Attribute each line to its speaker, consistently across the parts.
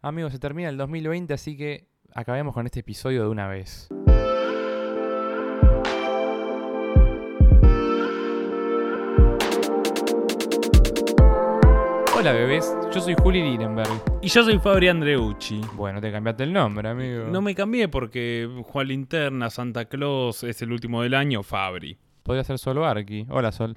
Speaker 1: Amigos, se termina el 2020, así que acabemos con este episodio de una vez. Hola bebés, yo soy Juli Lirenberg.
Speaker 2: Y yo soy Fabri Andreucci.
Speaker 1: Bueno, te cambiaste el nombre, amigo.
Speaker 2: No me cambié porque Juan Linterna, Santa Claus, es el último del año, Fabri.
Speaker 1: Podría ser solo Arki. Hola, Sol.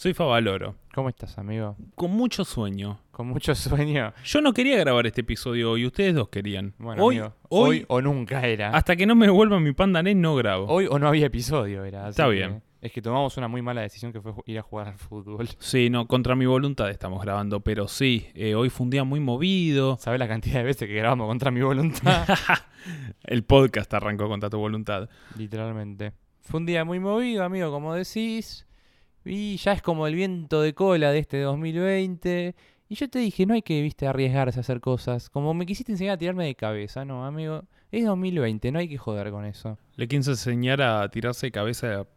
Speaker 2: Soy Favaloro.
Speaker 1: ¿Cómo estás, amigo?
Speaker 2: Con mucho sueño.
Speaker 1: Con mucho sueño.
Speaker 2: Yo no quería grabar este episodio y ustedes dos querían.
Speaker 1: Bueno,
Speaker 2: hoy,
Speaker 1: amigo,
Speaker 2: hoy,
Speaker 1: hoy o nunca era.
Speaker 2: hasta que no me vuelva mi panda net, no grabo.
Speaker 1: Hoy o no había episodio, era. así
Speaker 2: Está
Speaker 1: que
Speaker 2: bien.
Speaker 1: Es que tomamos una muy mala decisión que fue ir a jugar al fútbol.
Speaker 2: Sí, no, contra mi voluntad estamos grabando, pero sí, eh, hoy fue un día muy movido.
Speaker 1: ¿Sabes la cantidad de veces que grabamos contra mi voluntad?
Speaker 2: El podcast arrancó contra tu voluntad.
Speaker 1: Literalmente. Fue un día muy movido, amigo, como decís. Y ya es como el viento de cola de este 2020. Y yo te dije, no hay que, viste, arriesgarse a hacer cosas. Como me quisiste enseñar a tirarme de cabeza, no, amigo. Es 2020, no hay que joder con eso.
Speaker 2: Le quise enseñar a tirarse de cabeza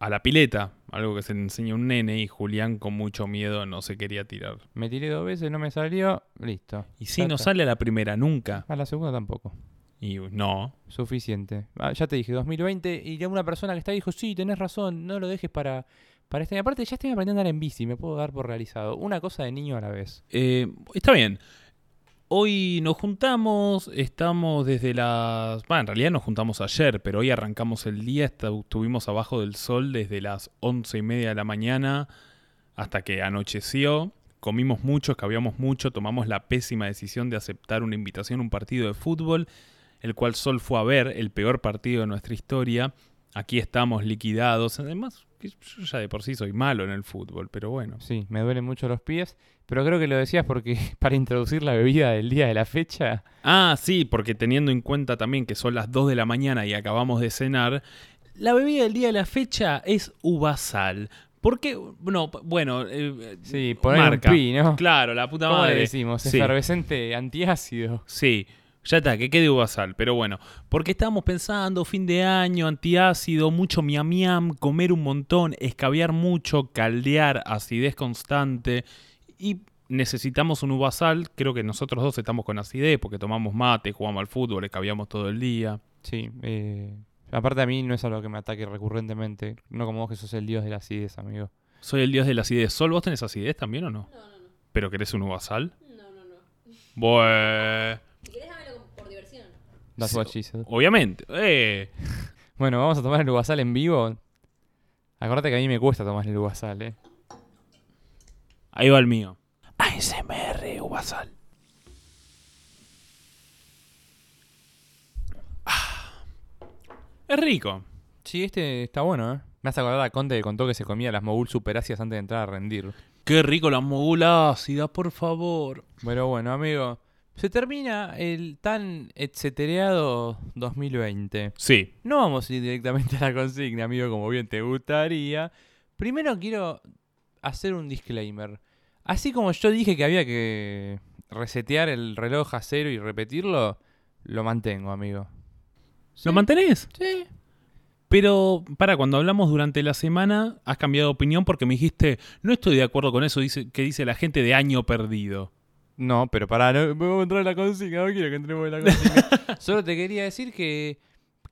Speaker 2: a la pileta, algo que se le enseña un nene y Julián con mucho miedo no se quería tirar.
Speaker 1: Me tiré dos veces, no me salió, listo.
Speaker 2: Y
Speaker 1: Ya
Speaker 2: no sale a la primera nunca.
Speaker 1: A la segunda tampoco.
Speaker 2: Y no,
Speaker 1: Suficiente. Ah, ya te dije, 2020. Y una persona que está ahí dijo, sí, tenés razón, no lo dejes para, para este. Aparte, ya estoy aprendiendo a andar en bici, me puedo dar por realizado. Una cosa de niño a la vez.
Speaker 2: Eh, está bien. Hoy nos juntamos, estamos desde las... Bueno, en realidad nos juntamos ayer, pero hoy arrancamos el día, estuvimos abajo del sol desde las once y media de la mañana hasta que anocheció. Comimos mucho, escabiamos mucho, tomamos la pésima decisión de aceptar una invitación a un partido de fútbol, el cual Sol fue a ver, el peor partido de nuestra historia. Aquí estamos liquidados. Además, que yo ya de por sí soy malo en el fútbol, pero bueno.
Speaker 1: Sí, me duelen mucho los pies. Pero creo que lo decías porque para introducir la bebida del día de la fecha.
Speaker 2: Ah, sí, porque teniendo en cuenta también que son las 2 de la mañana y acabamos de cenar, la bebida del día de la fecha es uvasal. ¿Por qué? No, bueno, eh,
Speaker 1: Sí, poner
Speaker 2: marca.
Speaker 1: un pi, ¿no?
Speaker 2: Claro, la puta
Speaker 1: ¿Cómo
Speaker 2: madre.
Speaker 1: le decimos?
Speaker 2: Sí.
Speaker 1: Efervescente antiácido.
Speaker 2: Sí, ya está, que quede uvasal, pero bueno, porque estábamos pensando fin de año, antiácido, mucho miam miam, comer un montón, escabiar mucho, caldear, acidez constante y necesitamos un uvasal, creo que nosotros dos estamos con acidez porque tomamos mate, jugamos al fútbol, escabiamos todo el día.
Speaker 1: Sí, eh, aparte a mí no es algo que me ataque recurrentemente. No como vos que sos el dios de la acidez, amigo.
Speaker 2: Soy el dios de la acidez. ¿Sol vos tenés acidez también o no?
Speaker 3: No, no, no.
Speaker 2: ¿Pero querés un uvasal?
Speaker 3: No, no, no.
Speaker 2: Bueno,
Speaker 3: Si querés, dámelo como por diversión.
Speaker 1: That's what she said.
Speaker 2: obviamente. Eh.
Speaker 1: Bueno, vamos a tomar el uvasal en vivo. Acordate que a mí me cuesta tomar el uvasal, ¿eh?
Speaker 2: Ahí va el mío. ASMR uvasal. Ah. Es rico.
Speaker 1: Sí, este está bueno, ¿eh? Me hace acordar a Conte que contó que se comía las mogul superácidas antes de entrar a rendir.
Speaker 2: Qué rico la mogula ácida, por favor.
Speaker 1: Pero bueno, amigo, se termina el tan etcetereado 2020.
Speaker 2: Sí.
Speaker 1: No vamos a ir directamente a la consigna, amigo, como bien te gustaría. Primero quiero hacer un disclaimer. Así como yo dije que había que resetear el reloj a cero y repetirlo, lo mantengo, amigo.
Speaker 2: ¿Lo mantenés?
Speaker 1: Sí.
Speaker 2: Pero, para, cuando hablamos durante la semana, has cambiado de opinión porque me dijiste, no estoy de acuerdo con eso dice, que dice la gente de año perdido.
Speaker 1: No, pero pará, no me voy a entrar en la consigna, no quiero que entremos en la consigna. Solo te quería decir que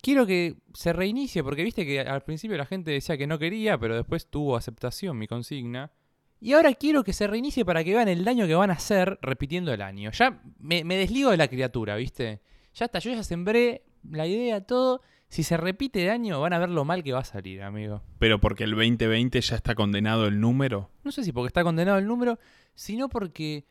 Speaker 1: quiero que se reinicie, porque viste que al principio la gente decía que no quería, pero después tuvo aceptación mi consigna. Y ahora quiero que se reinicie para que vean el daño que van a hacer repitiendo el año. Ya me, me desligo de la criatura, ¿viste? Ya está, yo ya sembré la idea, todo. Si se repite de año, van a ver lo mal que va a salir, amigo.
Speaker 2: Pero porque el 2020 ya está condenado el número.
Speaker 1: No sé si porque está condenado el número, sino porque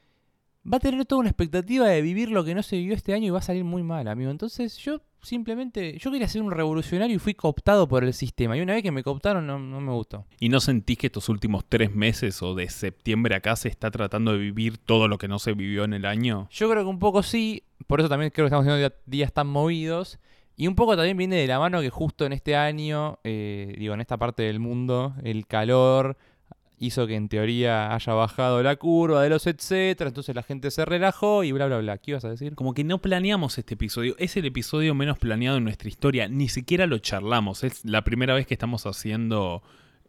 Speaker 1: va a tener toda una expectativa de vivir lo que no se vivió este año y va a salir muy mal, amigo. Entonces yo simplemente, yo quería ser un revolucionario y fui cooptado por el sistema. Y una vez que me cooptaron no, no me gustó.
Speaker 2: ¿Y no sentís que estos últimos tres meses o de septiembre acá se está tratando de vivir todo lo que no se vivió en el año?
Speaker 1: Yo creo que un poco sí, por eso también creo que estamos teniendo día- días tan movidos. Y un poco también viene de la mano que justo en este año, eh, digo, en esta parte del mundo, el calor hizo que en teoría haya bajado la curva de los etcétera, entonces la gente se relajó y bla, bla, bla. ¿Qué ibas a decir?
Speaker 2: Como que no planeamos este episodio. Es el episodio menos planeado en nuestra historia. Ni siquiera lo charlamos. Es la primera vez que estamos haciendo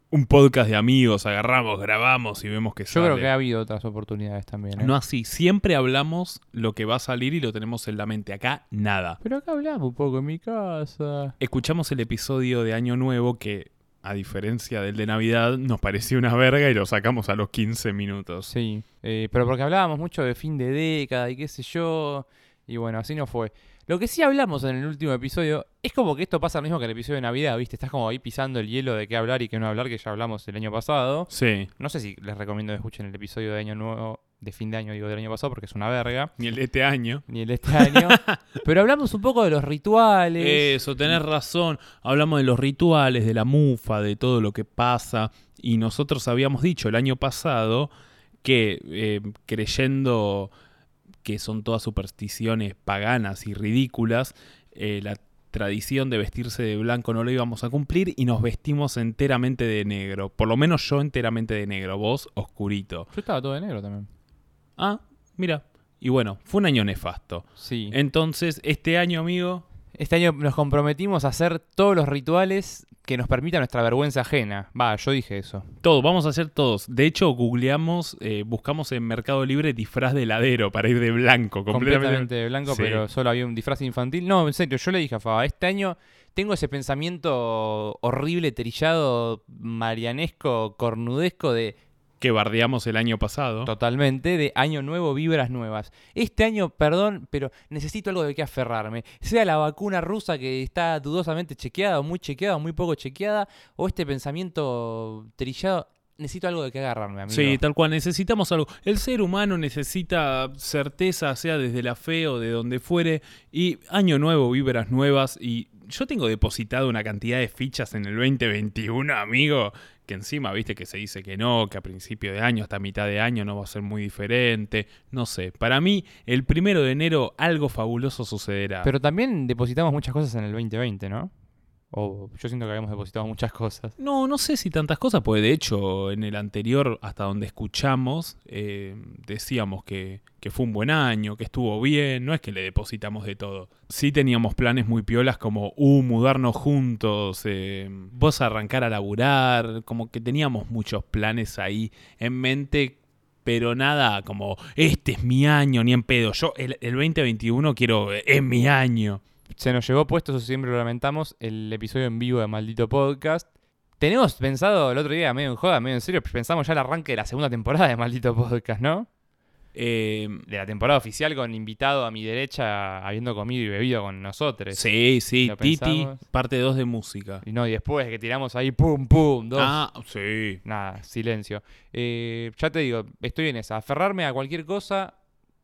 Speaker 2: un podcast de amigos, agarramos, grabamos y vemos que
Speaker 1: Yo
Speaker 2: sale.
Speaker 1: creo que ha habido otras oportunidades también. ¿eh?
Speaker 2: No así, siempre hablamos lo que va a salir y lo tenemos en la mente. Acá nada.
Speaker 1: Pero acá hablamos un poco en mi casa.
Speaker 2: Escuchamos el episodio de Año Nuevo que, a diferencia del de Navidad, nos pareció una verga y lo sacamos a los 15 minutos.
Speaker 1: Sí, eh, pero porque hablábamos mucho de fin de década y qué sé yo. Y bueno, así no fue. Lo que sí hablamos en el último episodio es como que esto pasa lo mismo que el episodio de Navidad, ¿viste? Estás como ahí pisando el hielo de qué hablar y qué no hablar, que ya hablamos el año pasado.
Speaker 2: Sí,
Speaker 1: No sé si les recomiendo que escuchen el episodio de año nuevo, de fin de año, digo, del año pasado, porque es una verga.
Speaker 2: ni el de este año.
Speaker 1: Ni el de este año. pero hablamos un poco de los rituales.
Speaker 2: Eso, tenés razón. Hablamos de los rituales, de la mufa, de todo lo que pasa. Y nosotros habíamos dicho el año pasado que eh, creyendo que son todas supersticiones paganas y ridículas, eh, la tradición de vestirse de blanco no lo íbamos a cumplir y nos vestimos enteramente de negro. Por lo menos yo enteramente de negro, vos oscurito.
Speaker 1: Yo estaba todo de negro también.
Speaker 2: Ah, mira. Y bueno, fue un año nefasto.
Speaker 1: Sí.
Speaker 2: Entonces, este año, amigo,
Speaker 1: Este año nos comprometimos a hacer todos los rituales que nos permitan nuestra vergüenza ajena. Va, yo dije eso.
Speaker 2: Todo, vamos a hacer todos. De hecho, googleamos, eh, buscamos en Mercado Libre disfraz de heladero para ir de blanco.
Speaker 1: Completamente,
Speaker 2: Completamente.
Speaker 1: de blanco,
Speaker 2: Sí.
Speaker 1: pero solo había un disfraz infantil. No, en serio, yo le dije a Faba, este año tengo ese pensamiento horrible, trillado, marianesco, cornudesco de
Speaker 2: Que bardeamos el año pasado.
Speaker 1: totalmente, de año nuevo, vibras nuevas. Este año, perdón, pero necesito algo de qué aferrarme. Sea la vacuna rusa que está dudosamente chequeada, o muy chequeada, o muy poco chequeada, o este pensamiento trillado. Necesito algo de qué agarrarme, amigo.
Speaker 2: Sí, tal cual, necesitamos algo. El ser humano necesita certeza, sea desde la fe o de donde fuere, y año nuevo, vibras nuevas, y yo tengo depositado una cantidad de fichas en el 2021, amigo, que encima, viste que se dice que no, que a principio de año, hasta mitad de año no va a ser muy diferente, no sé, para mí el primero de enero algo fabuloso sucederá.
Speaker 1: Pero también depositamos muchas cosas en el 2020, ¿no? O yo siento que habíamos depositado muchas cosas.
Speaker 2: No, no sé si tantas cosas, porque de hecho en el anterior, hasta donde escuchamos, eh, decíamos que, que fue un buen año, que estuvo bien, no es que le depositamos de todo. Sí teníamos planes muy piolas como, uh, mudarnos juntos, eh, vos arrancar a laburar, como que teníamos muchos planes ahí en mente. Pero nada, como, este es mi año, ni en pedo. Yo, el, el 2021 quiero, es mi año.
Speaker 1: Se nos llegó puesto, eso siempre lo lamentamos, el episodio en vivo de Maldito Podcast. Tenemos pensado el otro día, medio en joda, medio en serio, pensamos ya el arranque de la segunda temporada de Maldito Podcast, ¿no?
Speaker 2: Eh,
Speaker 1: De la temporada oficial con invitado a mi derecha, habiendo comido y bebido con nosotros.
Speaker 2: sí, sí, Titi,
Speaker 1: pensamos.
Speaker 2: parte 2 de música.
Speaker 1: Y no, y después que tiramos ahí, pum, pum, dos.
Speaker 2: Ah, sí.
Speaker 1: Nada, silencio. Eh, ya te digo, estoy en esa. Aferrarme a cualquier cosa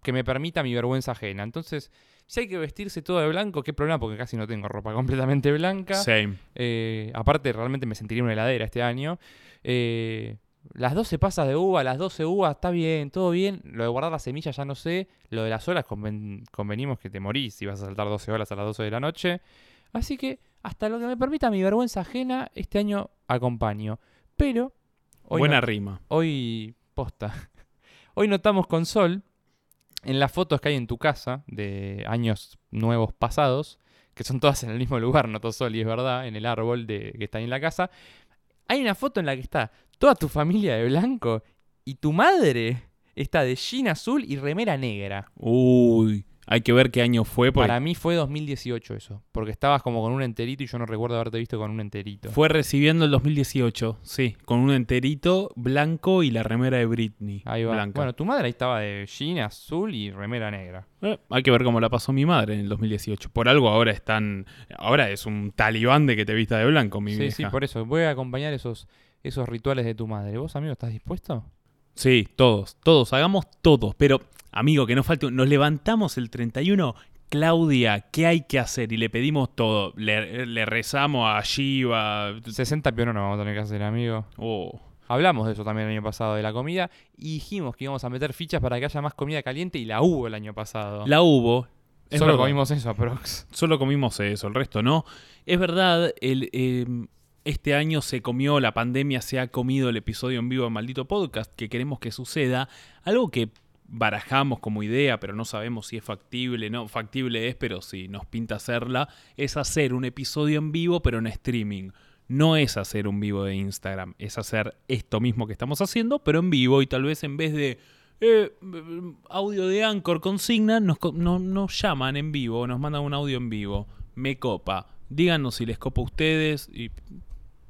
Speaker 1: que me permita mi vergüenza ajena. Entonces, si hay que vestirse todo de blanco, qué problema, porque casi no tengo ropa completamente blanca.
Speaker 2: Same.
Speaker 1: Eh, aparte, realmente me sentiría una heladera este año. Eh, las 12 pasas de uva, las 12 uvas, está bien, todo bien. Lo de guardar las semillas ya no sé. Lo de las horas conven- convenimos que te morís si vas a saltar 12 horas a las 12 de la noche. Así que, hasta lo que me permita mi vergüenza ajena, este año acompaño. Pero, hoy,
Speaker 2: Buena
Speaker 1: no-
Speaker 2: rima.
Speaker 1: hoy posta. Hoy notamos con Sol, en las fotos que hay en tu casa de años nuevos pasados, que son todas en el mismo lugar, notó Sol, y es verdad, en el árbol de, que está ahí en la casa, hay una foto en la que está toda tu familia de blanco y tu madre está de jean azul y remera negra.
Speaker 2: Uy, hay que ver qué año fue. Porque
Speaker 1: Para mí fue 2018 eso, porque estabas como con un enterito y yo no recuerdo haberte visto con un enterito.
Speaker 2: Fue recibiendo el 2018, sí, con un enterito blanco y la remera de Britney.
Speaker 1: Ahí va.
Speaker 2: Blanca.
Speaker 1: Bueno, tu madre ahí estaba de jean azul y remera negra.
Speaker 2: Eh, hay que ver cómo la pasó mi madre en el 2018. Por algo ahora están. Ahora es un talibán de que te vista de blanco, mi
Speaker 1: Sí,
Speaker 2: vieja.
Speaker 1: sí, por eso. Voy a acompañar esos, esos rituales de tu madre. ¿Vos, amigo, estás dispuesto?
Speaker 2: Sí, todos, todos, hagamos todos. Pero, amigo, que no falte. Nos levantamos el 31. Claudia, ¿qué hay que hacer? Y le pedimos todo. Le, le rezamos a Shiva.
Speaker 1: 60 piononos vamos a tener que hacer, amigo.
Speaker 2: Oh.
Speaker 1: Hablamos de eso también el año pasado, de la comida, y dijimos que íbamos a meter fichas para que haya más comida caliente, y la hubo el año pasado.
Speaker 2: La hubo. Es
Speaker 1: Solo
Speaker 2: verdad.
Speaker 1: comimos eso, aprox.
Speaker 2: Solo comimos eso, el resto no. Es verdad, el, eh, este año se comió, la pandemia se ha comido el episodio en vivo de Maldito Podcast, que queremos que suceda. Algo que barajamos como idea, pero no sabemos si es factible, no, factible es, pero si nos pinta hacerla, es hacer un episodio en vivo, pero en streaming. no es hacer un vivo de Instagram, es hacer esto mismo que estamos haciendo, pero en vivo y tal vez en vez de eh, audio de Anchor consigna, nos, nos llaman en vivo, nos mandan un audio en vivo. Me copa. Díganos si les copa a ustedes y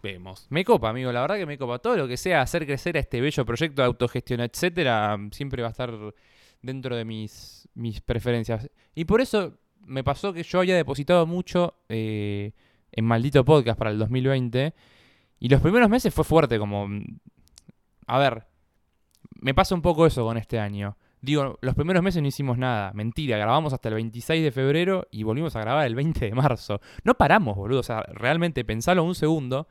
Speaker 2: vemos.
Speaker 1: Me copa, amigo, la verdad que me copa. Todo lo que sea hacer crecer a este bello proyecto de autogestión, etcétera, siempre va a estar dentro de mis, mis preferencias. Y por eso me pasó que yo había depositado mucho eh, en Maldito Podcast para el 2020. Y los primeros meses fue fuerte, como... A ver, me pasa un poco eso con este año. Digo, los primeros meses no hicimos nada. Mentira, grabamos hasta el 26 de febrero y volvimos a grabar el 20 de marzo. No paramos, boludo. O sea, realmente pensalo un segundo.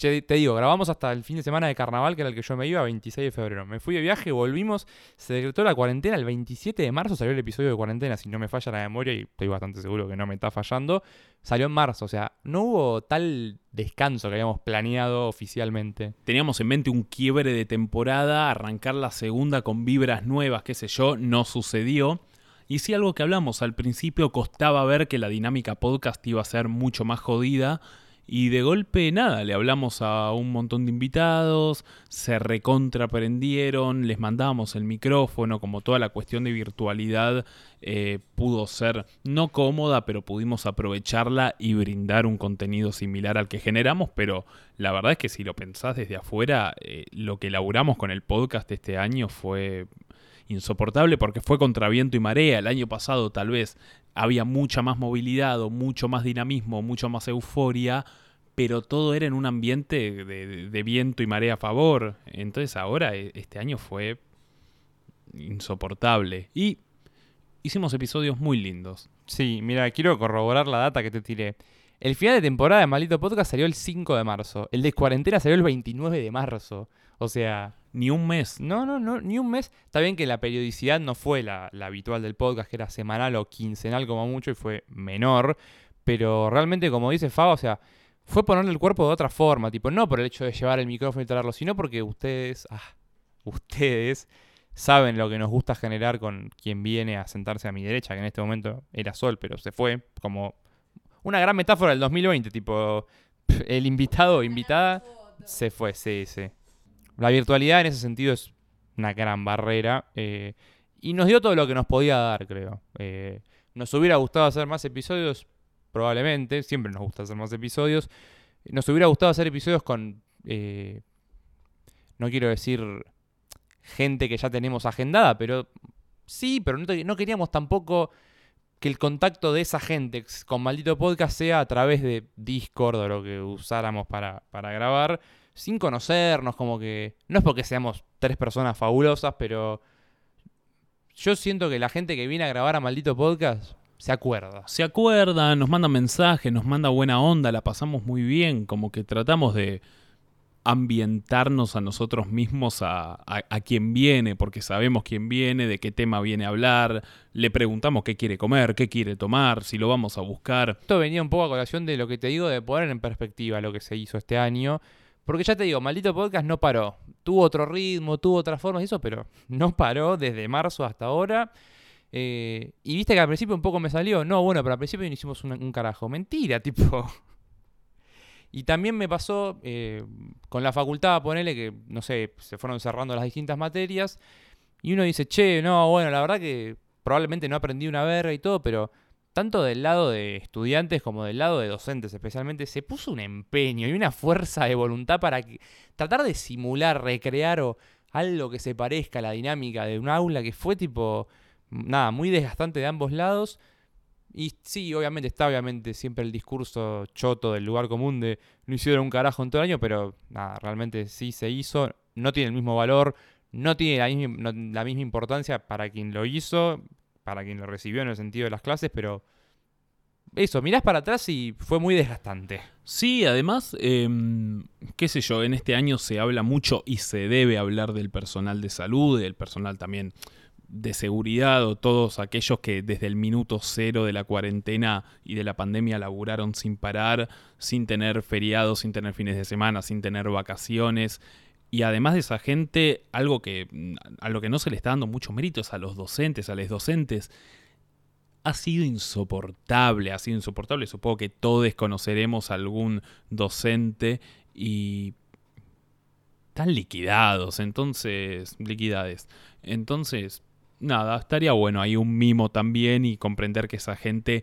Speaker 1: Te digo, grabamos hasta el fin de semana de carnaval, que era el que yo me iba, 26 de febrero. Me fui de viaje, volvimos, se decretó la cuarentena. El 27 de marzo salió el episodio de cuarentena, si no me falla la memoria, y estoy bastante seguro que no me está fallando. Salió en marzo, o sea, no hubo tal descanso que habíamos planeado oficialmente.
Speaker 2: Teníamos en mente un quiebre de temporada, arrancar la segunda con vibras nuevas, qué sé yo, no sucedió. Y sí algo que hablamos al principio, costaba ver que la dinámica podcast iba a ser mucho más jodida. Y de golpe nada, le hablamos a un montón de invitados, se recontraprendieron, les mandábamos el micrófono, como toda la cuestión de virtualidad eh, pudo ser no cómoda, pero pudimos aprovecharla y brindar un contenido similar al que generamos, pero la verdad es que si lo pensás desde afuera, eh, lo que elaboramos con el podcast este año fue insoportable porque fue contra viento y marea. El año pasado tal vez había mucha más movilidad o mucho más dinamismo, mucho más euforia, pero todo era en un ambiente de, viento y marea a favor. Entonces ahora eh, este año fue insoportable. Y hicimos episodios muy lindos.
Speaker 1: Sí, mira, quiero corroborar la data que te tiré. El final de temporada de Maldito Podcast salió el 5 de marzo. El de cuarentena salió el 29 de marzo. O sea,
Speaker 2: Ni un mes.
Speaker 1: no, no, no, ni un mes. Está bien que la periodicidad no fue la, la habitual del podcast, que era semanal o quincenal como mucho, y fue menor. Pero realmente, como dice Faba, o sea, fue ponerle el cuerpo de otra forma. Tipo, no por el hecho de llevar el micrófono y traerlo, sino porque ustedes, ah, ustedes saben lo que nos gusta generar con quien viene a sentarse a mi derecha, que en este momento era Sol, pero se fue como una gran metáfora del 2020, tipo el invitado o invitada se fue, sí, sí. La virtualidad en ese sentido es una gran barrera eh, y nos dio todo lo que nos podía dar, creo. Eh, nos hubiera gustado hacer más episodios, probablemente, siempre nos gusta hacer más episodios. Nos hubiera gustado hacer episodios con, eh, no quiero decir gente que ya tenemos agendada, pero sí, pero no, queríamos tampoco que el contacto de esa gente con Maldito Podcast sea a través de Discord o lo que usáramos para grabar, sin conocernos, como que... No es porque seamos tres personas fabulosas, pero yo siento que la gente que viene a grabar a Maldito Podcast se acuerda.
Speaker 2: Se acuerda, nos manda mensajes, nos manda buena onda, la pasamos muy bien, como que tratamos de ambientarnos a nosotros mismos a, a- a quien viene, porque sabemos quién viene, de qué tema viene a hablar, le preguntamos qué quiere comer, qué quiere tomar, si lo vamos a buscar.
Speaker 1: Esto venía un poco a colación de lo que te digo de poner en perspectiva lo que se hizo este año. Porque ya te digo, Maldito Podcast no paró. Tuvo otro ritmo, tuvo otras formas y eso, pero no paró desde marzo hasta ahora. Eh, y viste que al principio un poco me salió. No, bueno, pero al principio no hicimos un, carajo. Mentira, tipo. Y también me pasó eh, con la facultad, ponele que, no sé, se fueron cerrando las distintas materias. Y uno dice, che, no, bueno, la verdad que probablemente no aprendí una verga y todo, pero tanto del lado de estudiantes como del lado de docentes especialmente, se puso un empeño y una fuerza de voluntad para que- tratar de simular, recrear o algo que se parezca a la dinámica de un aula que fue tipo, nada, muy desgastante de ambos lados. Y sí, obviamente está obviamente siempre el discurso choto del lugar común de no hicieron un carajo en todo el año, pero nada, realmente sí se hizo, no tiene el mismo valor, no tiene la misma, no- la misma importancia para quien lo hizo, para quien lo recibió en el sentido de las clases, pero eso, mirás para atrás y fue muy desgastante.
Speaker 2: Sí, además, em, qué sé yo, en este año se habla mucho y se debe hablar del personal de salud, del personal también de seguridad o todos aquellos que desde el minuto cero de la cuarentena y de la pandemia laburaron sin parar, sin tener feriados, sin tener fines de semana, sin tener vacaciones. Y además de esa gente, algo que mm, a lo que no se le está dando mucho mérito es a los docentes, a los docentes. ha sido insoportable, ha sido insoportable. Supongo que todos conoceremos algún docente y están liquidados, entonces, liquidades. Entonces, nada, estaría bueno ahí un mimo también y comprender que esa gente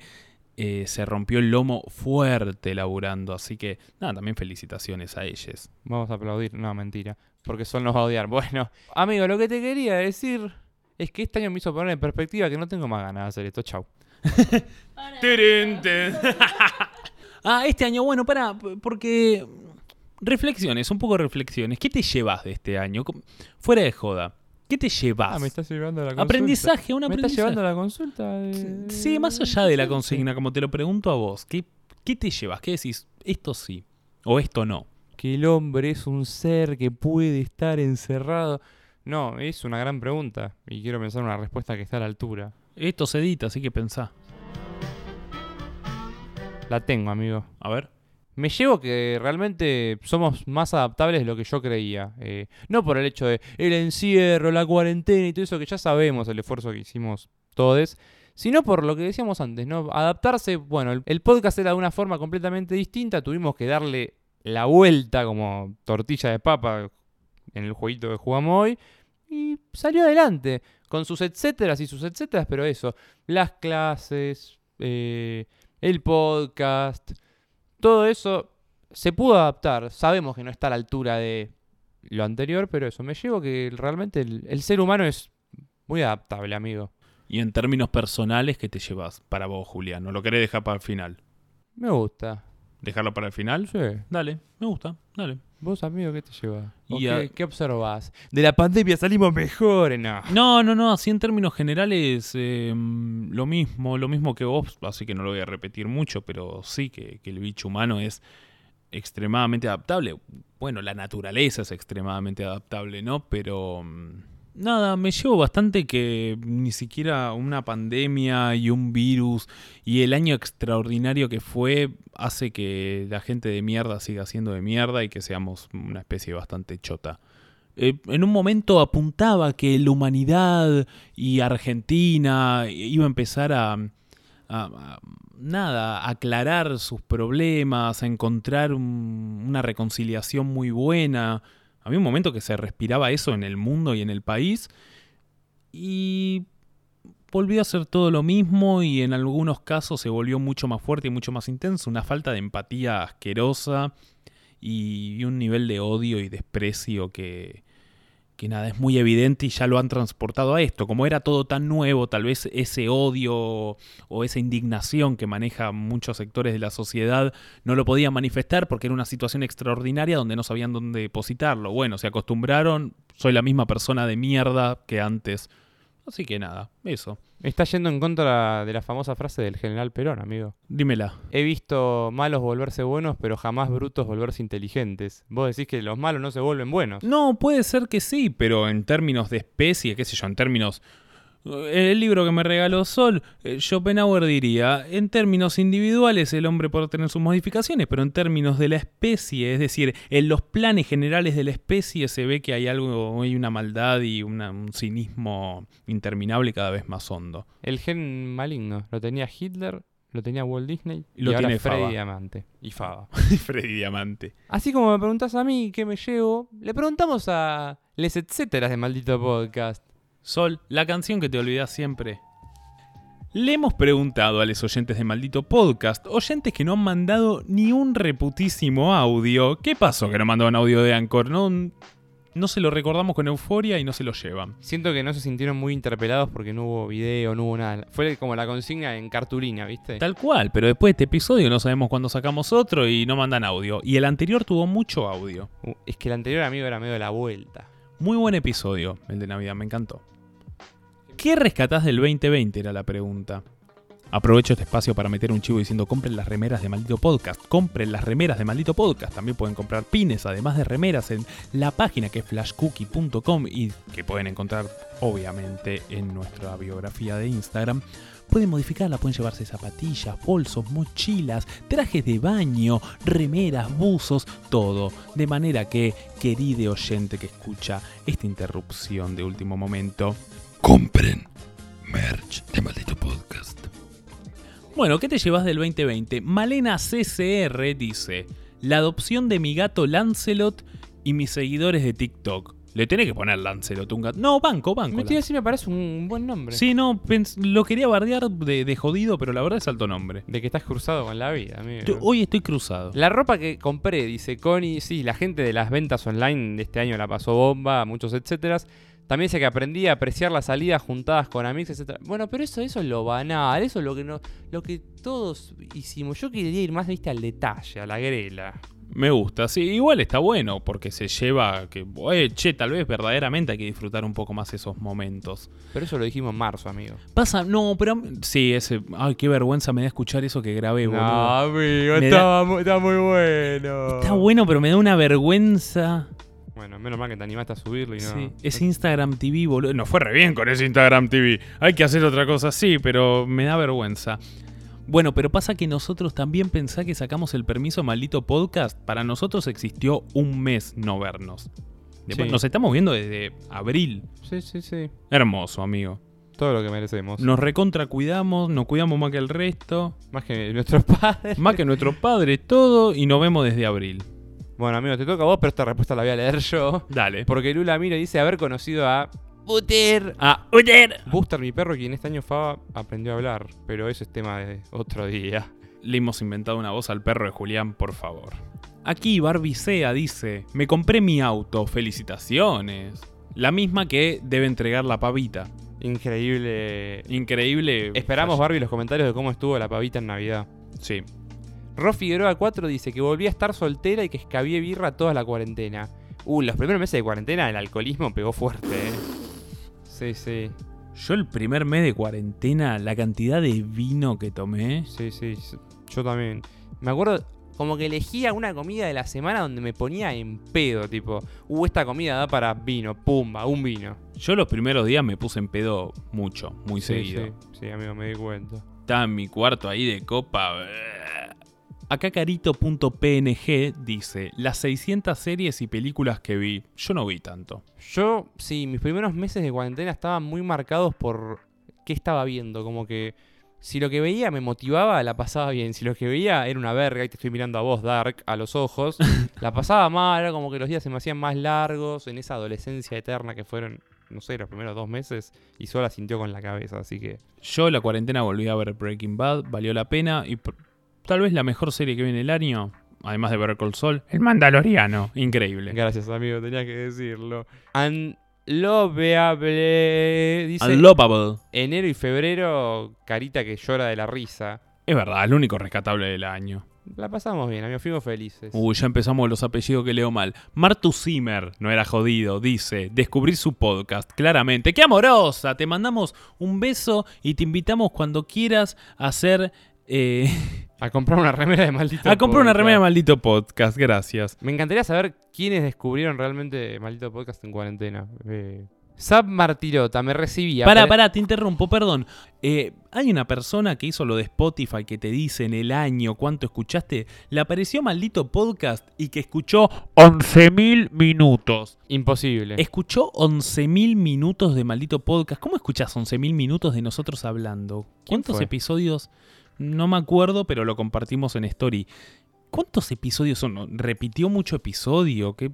Speaker 2: eh, se rompió el lomo fuerte laburando. Así que, nada, también felicitaciones a ellos.
Speaker 1: Vamos a aplaudir. No, mentira. Porque Sol nos va a odiar. Bueno, amigo, lo que te quería decir es que este año me hizo poner en perspectiva que no tengo más ganas de hacer esto. Chau.
Speaker 2: Ah, este año, bueno, para, porque reflexiones, un poco de reflexiones. ¿Qué te llevas de este año? Fuera de joda. ¿Qué te llevas?
Speaker 1: Ah, me estás llevando a la consulta.
Speaker 2: Aprendizaje, un
Speaker 1: ¿Me
Speaker 2: aprendizaje.
Speaker 1: estás llevando a la consulta? de-
Speaker 2: Sí, más allá de la consigna, como te lo pregunto a vos, ¿qué, qué te llevas? ¿Qué decís? Esto sí o esto no.
Speaker 1: Que el hombre es un ser que puede estar encerrado. No, es una gran pregunta. Y quiero pensar una respuesta que está a la altura.
Speaker 2: Esto se edita, así que pensá.
Speaker 1: La tengo, amigo.
Speaker 2: A ver.
Speaker 1: Me llevo que realmente somos más adaptables de lo que yo creía. Eh, no por el hecho de el encierro, la cuarentena y todo eso que ya sabemos, el esfuerzo que hicimos todos, sino por lo que decíamos antes, ¿no? Adaptarse, bueno, el, podcast era de una forma completamente distinta, tuvimos que darle la vuelta como tortilla de papa en el jueguito que jugamos hoy y salió adelante con sus etcéteras y sus etcéteras, pero eso, las clases, eh, el podcast, todo eso se pudo adaptar. Sabemos que no está a la altura de lo anterior, pero eso, me llevo que realmente el, el ser humano es muy adaptable, amigo.
Speaker 2: Y en términos personales, ¿qué te llevas para vos, Julián? ¿No lo querés dejar para el final?
Speaker 1: Me gusta.
Speaker 2: ¿Dejarlo para el final?
Speaker 1: Sí.
Speaker 2: Dale, me gusta, dale.
Speaker 1: ¿Vos, amigo, qué te llevas? ¿O
Speaker 2: Y a-
Speaker 1: qué, qué observás? De la pandemia salimos mejores, no.
Speaker 2: No, no, no, así en términos generales, eh, lo mismo, lo mismo que vos, así que no lo voy a repetir mucho, pero sí que, que el bicho humano es extremadamente adaptable. Bueno, la naturaleza es extremadamente adaptable, ¿no? Pero mm, nada, me llevo bastante que ni siquiera una pandemia y un virus y el año extraordinario que fue hace que la gente de mierda siga siendo de mierda y que seamos una especie bastante chota. Eh, en un momento apuntaba que la humanidad y Argentina iba a empezar a, a- nada, a aclarar sus problemas, a encontrar un- una reconciliación muy buena. Había un momento que se respiraba eso en el mundo y en el país y volvió a ser todo lo mismo y en algunos casos se volvió mucho más fuerte y mucho más intenso, una falta de empatía asquerosa y un nivel de odio y desprecio que, que nada, es muy evidente y ya lo han transportado a esto. Como era todo tan nuevo, tal vez ese odio o esa indignación que maneja muchos sectores de la sociedad no lo podían manifestar porque era una situación extraordinaria donde no sabían dónde depositarlo. Bueno, se acostumbraron, soy la misma persona de mierda que antes. Así que nada, eso.
Speaker 1: Está yendo en contra de la famosa frase del general Perón, amigo.
Speaker 2: Dímela.
Speaker 1: He visto malos volverse buenos, pero jamás brutos volverse inteligentes. Vos decís que los malos no se vuelven buenos.
Speaker 2: No, puede ser que sí, pero en términos de especie, qué sé yo, en términos... El libro que me regaló Sol, eh, Schopenhauer diría, en términos individuales el hombre puede tener sus modificaciones, pero en términos de la especie, es decir, en los planes generales de la especie se ve que hay algo, hay una maldad y una- un cinismo interminable y cada vez más hondo.
Speaker 1: El gen maligno lo tenía Hitler, lo tenía Walt Disney
Speaker 2: Y lo
Speaker 1: ahora
Speaker 2: tiene
Speaker 1: Freddy
Speaker 2: Fava.
Speaker 1: Diamante. Y Fava.
Speaker 2: Freddy Diamante.
Speaker 1: Así como me preguntás a mí qué me llevo, le preguntamos a les etcéteras de maldito podcast.
Speaker 2: Sol, la canción que te olvidas siempre. Le hemos preguntado a los oyentes de Maldito Podcast, oyentes que no han mandado ni un reputísimo audio. ¿Qué pasó que no mandaban audio de Anchor? No, no se lo recordamos con euforia y no se lo llevan.
Speaker 1: Siento que no se sintieron muy interpelados porque no hubo video, no hubo nada. Fue como la consigna en cartulina, ¿viste?
Speaker 2: Tal cual, pero después de este episodio no sabemos cuándo sacamos otro y no mandan audio. Y el anterior tuvo mucho audio.
Speaker 1: Uh, Es que el anterior amigo era medio de la vuelta.
Speaker 2: Muy buen episodio, el de Navidad, me encantó. ¿Qué rescatás del 2020? Era la pregunta. Aprovecho este espacio para meter un chivo diciendo compren las remeras de Maldito Podcast. Compren las remeras de Maldito Podcast. También pueden comprar pines, además de remeras, en la página que es flashcookie.com y que pueden encontrar obviamente en nuestra biografía de Instagram. Pueden modificarla, pueden llevarse zapatillas, bolsos, mochilas, trajes de baño, remeras, buzos, todo. De manera que, querido oyente que escucha esta interrupción de último momento, compren merch de Maldito Podcast. Bueno, ¿qué te llevas del 2020? Malena CCR dice: La adopción de mi gato Lancelot y mis seguidores de TikTok. Le tenés que poner Lancelot un gato. No, banco, banco.
Speaker 1: Me estoy diciendo, me parece un buen nombre.
Speaker 2: Sí, no, lo quería bardear de, de jodido, pero la verdad es alto nombre.
Speaker 1: De que estás cruzado con la vida, amigo.
Speaker 2: Yo- hoy estoy cruzado.
Speaker 1: La ropa que compré, dice Connie, sí, la gente de las ventas online de este año la pasó bomba, muchos etcétera. También dice que aprendí a apreciar las salidas juntadas con amigos, etcétera. Bueno, pero eso, eso es lo banal, eso es lo que no, lo que todos hicimos. Yo quería ir más, viste, al detalle, a la grela.
Speaker 2: Me gusta, sí, igual está bueno, porque se lleva que, oye, che, tal vez verdaderamente hay que disfrutar un poco más esos momentos.
Speaker 1: Pero eso lo dijimos en marzo, amigo.
Speaker 2: Pasa, no, pero sí, ese, ay, qué vergüenza me da escuchar eso que grabé, boludo.
Speaker 1: No, amigo,
Speaker 2: Me
Speaker 1: estaba, mu- estaba muy bueno.
Speaker 2: Está bueno, pero me da una vergüenza.
Speaker 1: Bueno, menos mal que te animaste a subirlo y no.
Speaker 2: Sí, es Instagram TV, boludo. No fue re bien con ese Instagram TV. Hay que hacer otra cosa así, pero me da vergüenza. Bueno, pero pasa que nosotros también pensá que sacamos el permiso maldito podcast. Para nosotros existió un mes no vernos. Después
Speaker 1: Sí.
Speaker 2: Nos estamos viendo desde abril.
Speaker 1: Sí, sí, sí.
Speaker 2: Hermoso, amigo.
Speaker 1: Todo lo que merecemos.
Speaker 2: Nos recontra cuidamos, nos cuidamos más que el resto,
Speaker 1: Más que nuestros padres.
Speaker 2: más que nuestros padres, todo, y nos vemos desde abril.
Speaker 1: Bueno, amigo, te toca a vos, pero esta respuesta la voy a leer yo.
Speaker 2: Dale.
Speaker 1: Porque Lula Miro dice haber conocido a Buter.
Speaker 2: Ah, Uyer.
Speaker 1: Buster, mi perro, quien este año Faba aprendió a hablar. Pero eso es tema de otro día.
Speaker 2: Le hemos inventado una voz al perro de Julián, por favor. Aquí Barbie Sea dice, me compré mi auto, felicitaciones. La misma que debe entregar la pavita.
Speaker 1: Increíble.
Speaker 2: Increíble.
Speaker 1: Esperamos, Barbie, los comentarios de cómo estuvo la pavita en Navidad.
Speaker 2: Sí.
Speaker 1: Ro Figueroa 4 dice que volvía a estar soltera y que escabié birra toda la cuarentena. Uh, los primeros meses de cuarentena el alcoholismo pegó fuerte, eh. Sí, sí.
Speaker 2: Yo el primer mes de cuarentena, la cantidad de vino que tomé.
Speaker 1: Sí, sí, yo también. Me acuerdo como que elegía una comida de la semana donde me ponía en pedo, tipo, uh, esta comida da para vino, pumba, un vino.
Speaker 2: Yo los primeros días me puse en pedo mucho, muy
Speaker 1: Sí,
Speaker 2: seguido.
Speaker 1: Sí, sí, amigo, me di cuenta.
Speaker 2: Estaba en mi cuarto ahí de copa. Acá carito.png dice, las 600 series y películas que vi, yo no vi tanto.
Speaker 1: Yo, sí, mis primeros meses de cuarentena estaban muy marcados por qué estaba viendo, como que si lo que veía me motivaba, la pasaba bien. Si lo que veía era una verga, y te estoy mirando a vos, Dark, a los ojos, la pasaba mal, era como que los días se me hacían más largos en esa adolescencia eterna que fueron, no sé, los primeros dos meses, y solo la sintió con la cabeza, así que...
Speaker 2: Yo la cuarentena volví a ver Breaking Bad, valió la pena y tal vez la mejor serie que viene el año, además de Better Call Saul, El Mandaloriano, increíble.
Speaker 1: Gracias, amigo, tenía que decirlo. Unlovable, dice...
Speaker 2: Unlovable.
Speaker 1: Enero y febrero, carita que llora de la risa.
Speaker 2: Es verdad, el único rescatable del año.
Speaker 1: La pasamos bien, amigos, fuimos felices.
Speaker 2: Uy, ya empezamos los apellidos que leo mal. Martu Zimmer, no era jodido, dice, descubrir su podcast, claramente. ¡Qué amorosa! Te mandamos un beso y te invitamos cuando quieras a hacer... eh,
Speaker 1: A comprar una remera de maldito
Speaker 2: a comprar una
Speaker 1: Podcast.
Speaker 2: remera de maldito podcast, gracias.
Speaker 1: Me encantaría saber quiénes descubrieron realmente maldito podcast en cuarentena. Eh, Sab Martirota, me recibía.
Speaker 2: Pará, pará, te interrumpo, perdón. Eh, hay una persona que hizo lo de Spotify que te dice en el año cuánto escuchaste. Le apareció maldito podcast y que escuchó 11.000 minutos.
Speaker 1: Imposible.
Speaker 2: Escuchó 11.000 minutos de maldito podcast. ¿Cómo escuchás 11.000 minutos de nosotros hablando?
Speaker 1: ¿Quién
Speaker 2: ¿Cuántos episodios? No me acuerdo, pero lo compartimos en Story. ¿Cuántos episodios son? ¿Repitió mucho episodio? ¿Qué?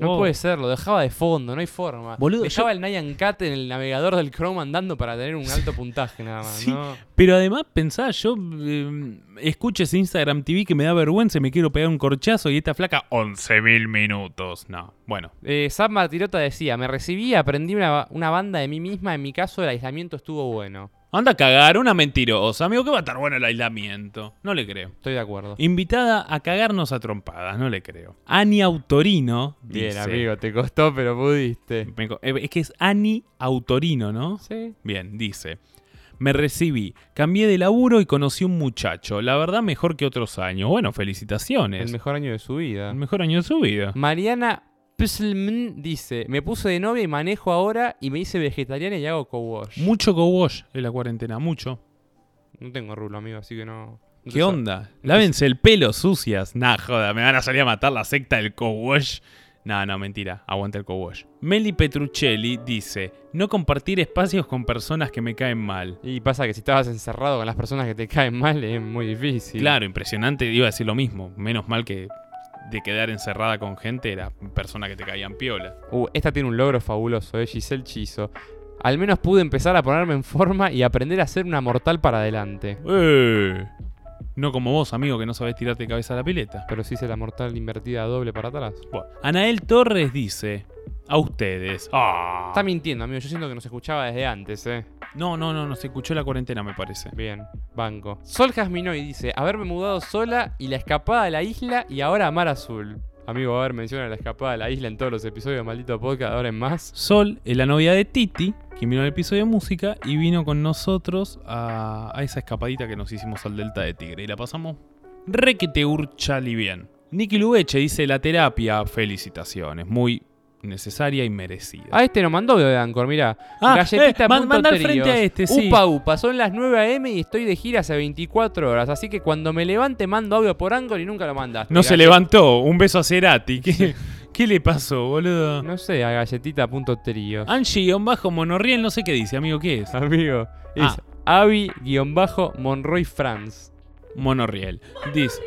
Speaker 1: No
Speaker 2: Oh.
Speaker 1: puede ser, lo dejaba de fondo, no hay forma.
Speaker 2: Boludo,
Speaker 1: Dejaba
Speaker 2: yo-
Speaker 1: el Nyan Cat en el navegador del Chrome andando para tener un alto puntaje nada más.
Speaker 2: Sí.
Speaker 1: ¿no?
Speaker 2: Pero además, pensá, yo eh, escucho ese Instagram TV que me da vergüenza y me quiero pegar un corchazo y esta flaca 11.000 minutos. No, bueno.
Speaker 1: Eh, Sab Martirota decía, me recibí, aprendí una, una banda de mí misma, en mi caso el aislamiento estuvo bueno.
Speaker 2: Anda a cagar, una mentirosa. Amigo, que va a estar bueno el aislamiento. No le creo.
Speaker 1: Estoy de acuerdo.
Speaker 2: Invitada a cagarnos a trompadas, no le creo. Ani Autorino.
Speaker 1: Bien,
Speaker 2: dice-
Speaker 1: amigo, te costó, pero pudiste.
Speaker 2: Eh, es que es Ani Autorino, ¿no?
Speaker 1: Sí.
Speaker 2: Bien, dice. Me recibí, cambié de laburo y conocí un muchacho. La verdad, mejor que otros años. Bueno, felicitaciones.
Speaker 1: El mejor año de su vida.
Speaker 2: El mejor año de su vida.
Speaker 1: Mariana Pslm dice, me puse de novia y manejo ahora y me hice vegetariana y hago co-wash.
Speaker 2: Mucho co-wash en la cuarentena, mucho.
Speaker 1: No tengo rulo, amigo, así que no... no
Speaker 2: ¿Qué onda? Lávense el pelo sucias. Nah, joda, me van a salir a matar la secta del co-wash. No, no, mentira. Aguanta el co-wash. Meli Petruccelli dice: No compartir espacios con personas que me caen mal.
Speaker 1: Y pasa que si estabas encerrado con las personas que te caen mal es muy difícil.
Speaker 2: Claro, impresionante. Iba a decir lo mismo. Menos mal que de quedar encerrada con gente era persona que te caían piola.
Speaker 1: Uh, esta tiene un logro fabuloso, ¿eh? Giselle Chizo. Al menos pude empezar a ponerme en forma y aprender a ser una mortal para adelante.
Speaker 2: ¡Eh! No como vos, amigo, que no sabés tirarte cabeza a la pileta.
Speaker 1: Pero sí hice la mortal invertida doble para atrás.
Speaker 2: Bueno, Anael Torres dice: A ustedes. ¡Ah!
Speaker 1: Está mintiendo, amigo. Yo siento que nos escuchaba desde antes, ¿eh?
Speaker 2: No, no, no, no se escuchó la cuarentena, me parece.
Speaker 1: Bien, banco. Sol Jasminoy dice, haberme mudado sola y la escapada a la isla y ahora a Mar Azul. Amigo, a ver, menciona la escapada a la isla en todos los episodios de Maldito Podcast, ahora en más.
Speaker 2: Sol es la novia de Titi, que vino al episodio de música y vino con nosotros a, a esa escapadita que nos hicimos al Delta de Tigre. Y la pasamos re que te urchali bien. Nicky Lubeche dice la terapia, felicitaciones, muy necesaria y merecida.
Speaker 1: A este nos mandó de Anchor, mirá.
Speaker 2: Ah,
Speaker 1: Galletita
Speaker 2: eh, man- frente a este, sí.
Speaker 1: Upa, upa, son las 9 am y estoy de gira hace 24 horas, así que cuando me levante mando audio por Anchor y nunca lo mandaste.
Speaker 2: No se levantó, un beso a Cerati. ¿Qué, ¿qué le pasó, boludo?
Speaker 1: No sé, a galletita.tríos.
Speaker 2: Angie-Bajo Monorriel, no sé qué dice, amigo, ¿qué es?
Speaker 1: Amigo, es
Speaker 2: Ah.
Speaker 1: Avi-Monroy France.
Speaker 2: Monorriel. Dice,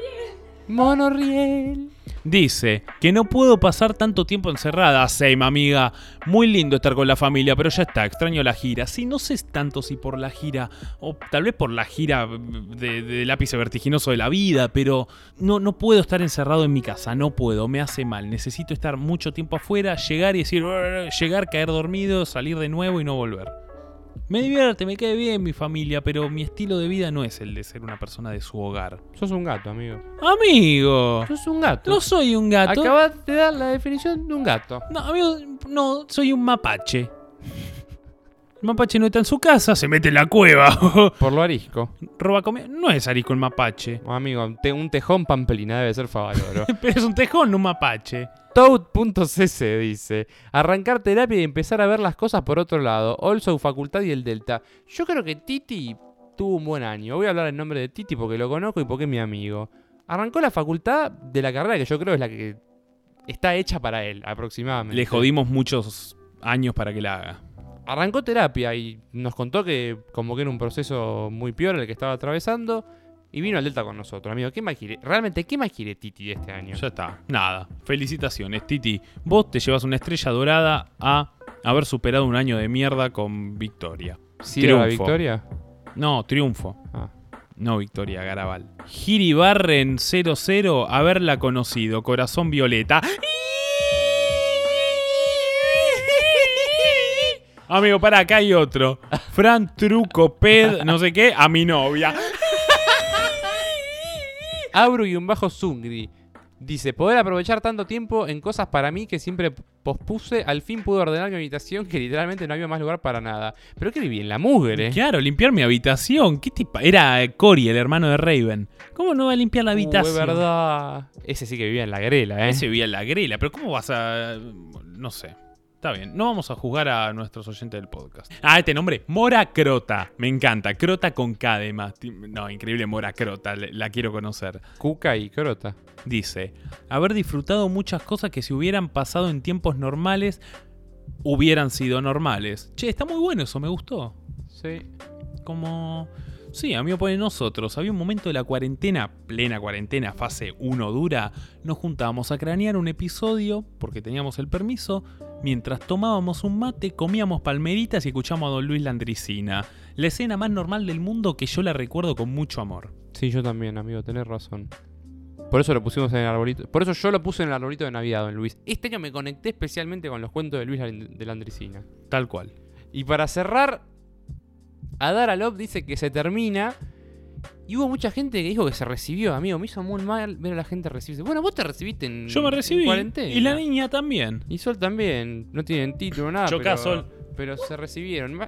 Speaker 1: Monoriel.
Speaker 2: Dice que no puedo pasar tanto tiempo encerrada. Same, amiga. Muy lindo estar con la familia, pero ya está, extraño la gira. Sí, no sé tanto si por la gira, o tal vez por la gira de- del ápice vertiginoso de la vida, pero no, no puedo estar encerrado en mi casa, no puedo, me hace mal. Necesito estar mucho tiempo afuera, llegar y decir, llegar, caer dormido, salir de nuevo y no volver. Me divierte, me cae bien mi familia, pero mi estilo de vida no es el de ser una persona de su hogar.
Speaker 1: Sos un gato, amigo.
Speaker 2: Amigo,
Speaker 1: Sos un gato.
Speaker 2: no soy un gato.
Speaker 1: Acabas de dar la definición de un gato.
Speaker 2: No, amigo, no, soy un mapache. El mapache no está en su casa, se mete en la cueva.
Speaker 1: Por lo arisco.
Speaker 2: Roba comida. No es arisco el mapache.
Speaker 1: Amigo, te- un tejón pampelina debe ser Favaloro.
Speaker 2: Pero es un tejón, no un mapache.
Speaker 1: Toad.cc dice: Arrancar terapia y empezar a ver las cosas por otro lado. Also, facultad y el Delta. Yo creo que Titi tuvo un buen año. Voy a hablar en nombre de Titi porque lo conozco y porque es mi amigo. Arrancó la facultad de la carrera que yo creo es la que está hecha para él, aproximadamente.
Speaker 2: Le jodimos muchos años para que la haga.
Speaker 1: Arrancó terapia y nos contó que como que era un proceso muy peor el que estaba atravesando. Y vino al Delta con nosotros, amigo. ¿Qué más quiere? Realmente, ¿qué más quiere Titi de este año?
Speaker 2: Ya está. Nada. Felicitaciones, Titi. Vos te llevas una estrella dorada a haber superado un año de mierda con victoria.
Speaker 1: ¿Sí era la
Speaker 2: triunfo.
Speaker 1: victoria?
Speaker 2: No, triunfo.
Speaker 1: Ah.
Speaker 2: No, Victoria Garabal. Giri Barren 00, haberla conocido. Corazón Violeta. Amigo, para acá hay otro. Fran Truco Ped, no sé qué, a mi novia.
Speaker 1: Abru y un bajo Zungri. Dice, poder aprovechar tanto tiempo en cosas para mí que siempre pospuse, al fin pude ordenar mi habitación que literalmente no había más lugar para nada. Pero que viví en la mugre.
Speaker 2: Claro, limpiar mi habitación. ¿Qué tipo? Era Cory, el hermano de Raven. ¿Cómo no va a limpiar la
Speaker 1: Uh,
Speaker 2: habitación?
Speaker 1: es verdad. Ese sí que vivía en la grela, ¿eh?
Speaker 2: Ese vivía en la grela, pero ¿cómo vas a...? No sé. Está bien, no vamos a juzgar a nuestros oyentes del podcast. Ah, este nombre, Mora Crota. Me encanta, Crota con K además. No, increíble Mora Crota, le- la quiero conocer.
Speaker 1: Cuca y Crota.
Speaker 2: Dice, haber disfrutado muchas cosas que si hubieran pasado en tiempos normales, hubieran sido normales. Che, está muy bueno eso, me gustó.
Speaker 1: Sí.
Speaker 2: Como... Sí, a mí me pone nosotros. Había un momento de la cuarentena, plena cuarentena, fase 1 dura. Nos juntábamos a cranear un episodio, porque teníamos el permiso. Mientras tomábamos un mate, comíamos palmeritas y escuchamos a Don Luis Landricina. La escena más normal del mundo que yo la recuerdo con mucho amor.
Speaker 1: Sí, yo también, amigo, tenés razón. Por eso lo pusimos en el arbolito. Por eso yo lo puse en el arbolito de Navidad, don Luis. Este año me conecté especialmente con los cuentos de Luis de Landricina.
Speaker 2: Tal cual.
Speaker 1: Y para cerrar, Adara Love dice que se termina. Y hubo mucha gente que dijo que se recibió, amigo. Me hizo muy mal ver a la gente recibirse. Bueno, vos te recibiste en,
Speaker 2: Yo me
Speaker 1: en
Speaker 2: recibí.
Speaker 1: cuarentena.
Speaker 2: Y la niña también.
Speaker 1: Y Sol también. No tienen título, nada.
Speaker 2: Chocá,
Speaker 1: pero,
Speaker 2: Sol.
Speaker 1: Pero se recibieron.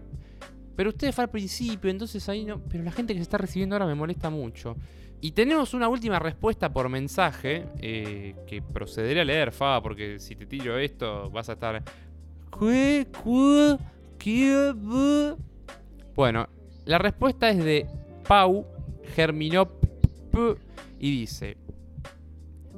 Speaker 1: Pero ustedes fue al principio, entonces ahí no. Pero la gente que se está recibiendo ahora me molesta mucho. Y tenemos una última respuesta por mensaje eh, que procederé a leer, Fa, porque si te tiro esto vas a estar. Bueno, la respuesta es de Pau Germinop y dice: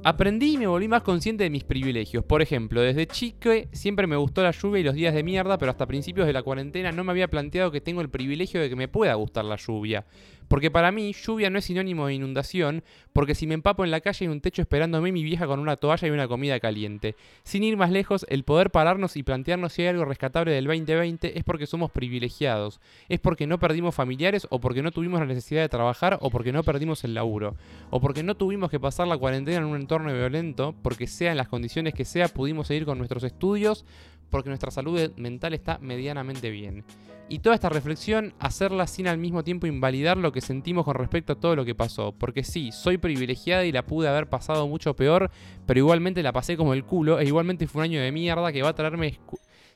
Speaker 1: Aprendí y me volví más consciente de mis privilegios. Por ejemplo, desde chico siempre me gustó la lluvia y los días de mierda, pero hasta principios de la cuarentena no me había planteado que tengo el privilegio de que me pueda gustar la lluvia. Porque para mí, lluvia no es sinónimo de inundación, porque si me empapo en la calle hay un techo esperándome mi vieja con una toalla y una comida caliente. Sin ir más lejos, el poder pararnos y plantearnos si hay algo rescatable del 2020 es porque somos privilegiados. Es porque no perdimos familiares o porque no tuvimos la necesidad de trabajar o porque no perdimos el laburo. O porque no tuvimos que pasar la cuarentena en un entorno violento, porque sea en las condiciones que sea pudimos seguir con nuestros estudios, porque nuestra salud mental está medianamente bien. Y toda esta reflexión, hacerla sin al mismo tiempo invalidar lo que sentimos con respecto a todo lo que pasó. Porque sí, soy privilegiada y la pude haber pasado mucho peor, pero igualmente la pasé como el culo e igualmente fue un año de mierda que va a traerme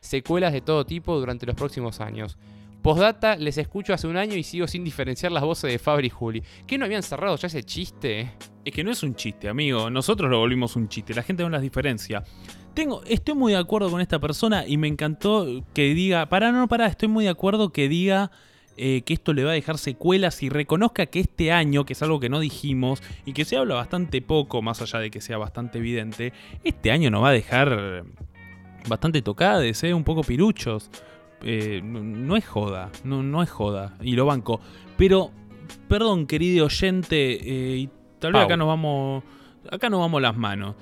Speaker 1: secuelas de todo tipo durante los próximos años. Postdata, les escucho hace un año y sigo sin diferenciar las voces de Fabri y Juli. ¿Qué no habían cerrado ya ese chiste?
Speaker 2: Es que no es un chiste, amigo. Nosotros lo volvimos un chiste. La gente no las diferencia. Tengo, estoy muy de acuerdo con esta persona y me encantó que diga, para, no, para, estoy muy de acuerdo que diga eh, que esto le va a dejar secuelas y reconozca que este año, que es algo que no dijimos y que se habla bastante poco, más allá de que sea bastante evidente, este año nos va a dejar bastante tocades, ¿eh? un poco piruchos. Eh, no, es joda, no, no es joda, y lo banco. Pero, perdón, querido oyente, eh, y tal vez acá nos vamos. Acá nos vamos las manos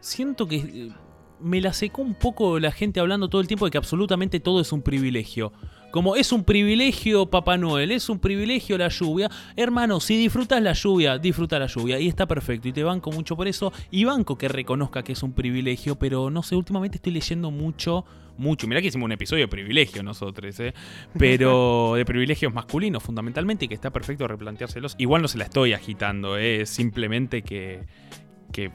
Speaker 2: siento que eh, me la secó un poco la gente hablando todo el tiempo de que absolutamente todo es un privilegio. Como es un privilegio Papá Noel, es un privilegio la lluvia. Hermano, si disfrutas la lluvia, disfruta la lluvia. Y está perfecto. Y te banco mucho por eso. Y banco que reconozca que es un privilegio. Pero no sé, últimamente estoy leyendo mucho. Mucho. Mirá que hicimos un episodio de privilegio nosotros, ¿eh? Pero de privilegios masculinos fundamentalmente. Y que está perfecto replanteárselos. Igual no se la estoy agitando, ¿eh? Es simplemente que. que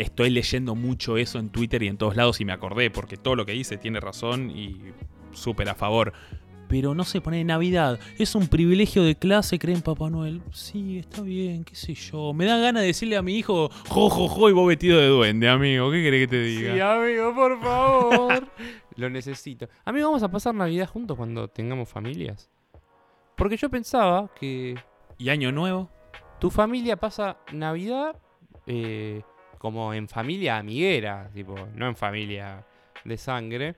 Speaker 2: estoy leyendo mucho eso en Twitter y en todos lados y me acordé, porque todo lo que dice tiene razón y súper a favor. Pero no se pone Navidad. Es un privilegio de clase, creen Papá Noel. Sí, está bien, qué sé yo. Me da ganas de decirle a mi hijo, jo, jo, jo, y vos vestido de duende, amigo. ¿Qué querés que te diga?
Speaker 1: Sí, amigo, por favor. Lo necesito. Amigo, vamos a pasar Navidad juntos cuando tengamos familias. Porque yo pensaba que...
Speaker 2: ¿Y Año Nuevo?
Speaker 1: Tu familia pasa Navidad eh, como en familia amiguera, tipo, no en familia de sangre.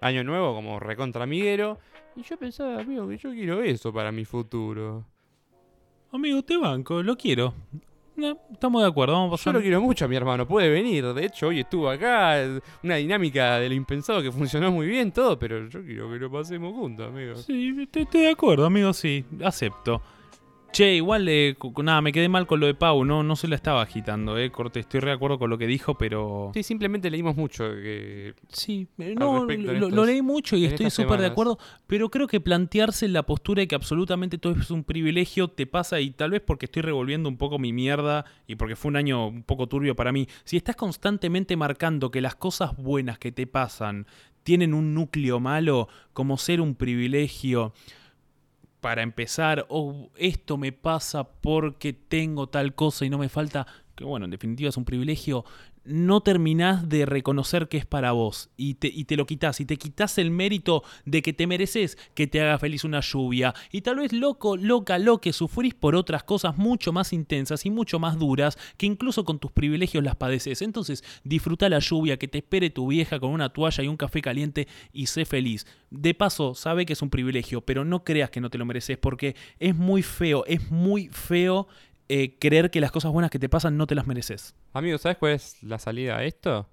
Speaker 1: Año nuevo como recontra amiguero. Y yo pensaba, amigo, que yo quiero eso para mi futuro.
Speaker 2: Amigo, te banco, lo quiero. No, estamos de acuerdo, vamos a pasar.
Speaker 1: Yo lo quiero mucho a mi hermano, puede venir. De hecho, hoy estuvo acá, una dinámica de lo impensado que funcionó muy bien todo, pero yo quiero que lo pasemos juntos, amigo.
Speaker 2: Sí, estoy de acuerdo, amigo, sí, acepto. Che, igual eh, nada, me quedé mal con lo de Pau, no, no se la estaba agitando, eh, Corte, estoy de acuerdo con lo que dijo, pero...
Speaker 1: Sí, simplemente leímos mucho. Que...
Speaker 2: Sí, eh, no, lo, leí mucho y estoy súper de acuerdo, pero creo que plantearse la postura de que absolutamente todo es un privilegio te pasa y tal vez porque estoy revolviendo un poco mi mierda y porque fue un año un poco turbio para mí, si estás constantemente marcando que las cosas buenas que te pasan tienen un núcleo malo, como ser un privilegio para empezar, o oh, esto me pasa porque tengo tal cosa y no me falta, que bueno, en definitiva es un privilegio, no terminás de reconocer que es para vos y te, y te, lo quitas y te quitas el mérito de que te mereces que te haga feliz una lluvia y tal vez loco, loca, lo que sufrís por otras cosas mucho más intensas y mucho más duras que incluso con tus privilegios las padeces. Entonces disfruta la lluvia, que te espere tu vieja con una toalla y un café caliente y sé feliz. De paso, sabe que es un privilegio, pero no creas que no te lo mereces porque es muy feo, es muy feo eh, creer que las cosas buenas que te pasan no te las mereces.
Speaker 1: Amigo, ¿sabes cuál es la salida a esto?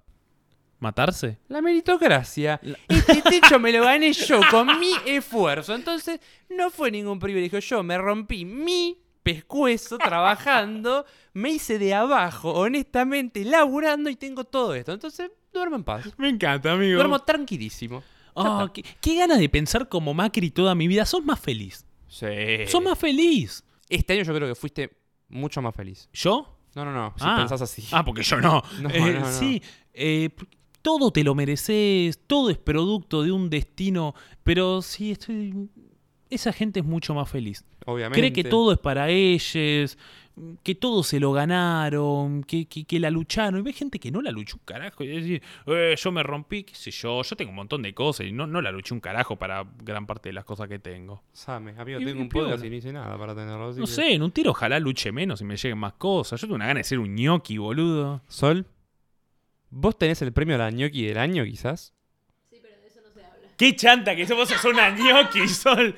Speaker 2: ¿Matarse?
Speaker 1: La meritocracia. Este techo me lo gané yo con mi esfuerzo. Entonces, no fue ningún privilegio. Yo me rompí mi pescuezo trabajando, me hice de abajo, honestamente, laburando y tengo todo esto. Entonces, duermo en paz.
Speaker 2: Me encanta, amigo.
Speaker 1: Duermo tranquilísimo.
Speaker 2: Oh, qué, qué ganas de pensar como Macri toda mi vida. Sos más feliz.
Speaker 1: Sí.
Speaker 2: Sos más feliz.
Speaker 1: Este año yo creo que fuiste mucho más feliz.
Speaker 2: ¿Yo?
Speaker 1: No, no, no. Si
Speaker 2: Ah.
Speaker 1: pensás así.
Speaker 2: Ah, porque yo no.
Speaker 1: No,
Speaker 2: Eh,
Speaker 1: no, no.
Speaker 2: Sí, eh, todo te lo mereces, todo es producto de un destino, pero sí, estoy... Esa gente es mucho más feliz.
Speaker 1: Obviamente.
Speaker 2: Cree que todo es para ellos. Que todos se lo ganaron, que, que, que la lucharon. Y ve gente que no la luchó un carajo. Y decir, "Eh, yo me rompí, qué sé yo, yo tengo un montón de cosas y no, no la luché un carajo para gran parte de las cosas que tengo.
Speaker 1: Same, amigo,
Speaker 2: Y-
Speaker 1: tengo
Speaker 2: y
Speaker 1: un podcast
Speaker 2: piola.
Speaker 1: y no hice nada para tenerlo. así
Speaker 2: No
Speaker 1: que-
Speaker 2: sé, en un tiro ojalá luche menos y me lleguen más cosas. Yo tengo una gana de ser un ñoqui, boludo.
Speaker 1: Sol, ¿vos tenés el premio a la ñoqui del año, quizás?
Speaker 3: Sí, pero de eso no se habla.
Speaker 2: ¡Qué chanta que vos sos una ñoqui, Sol!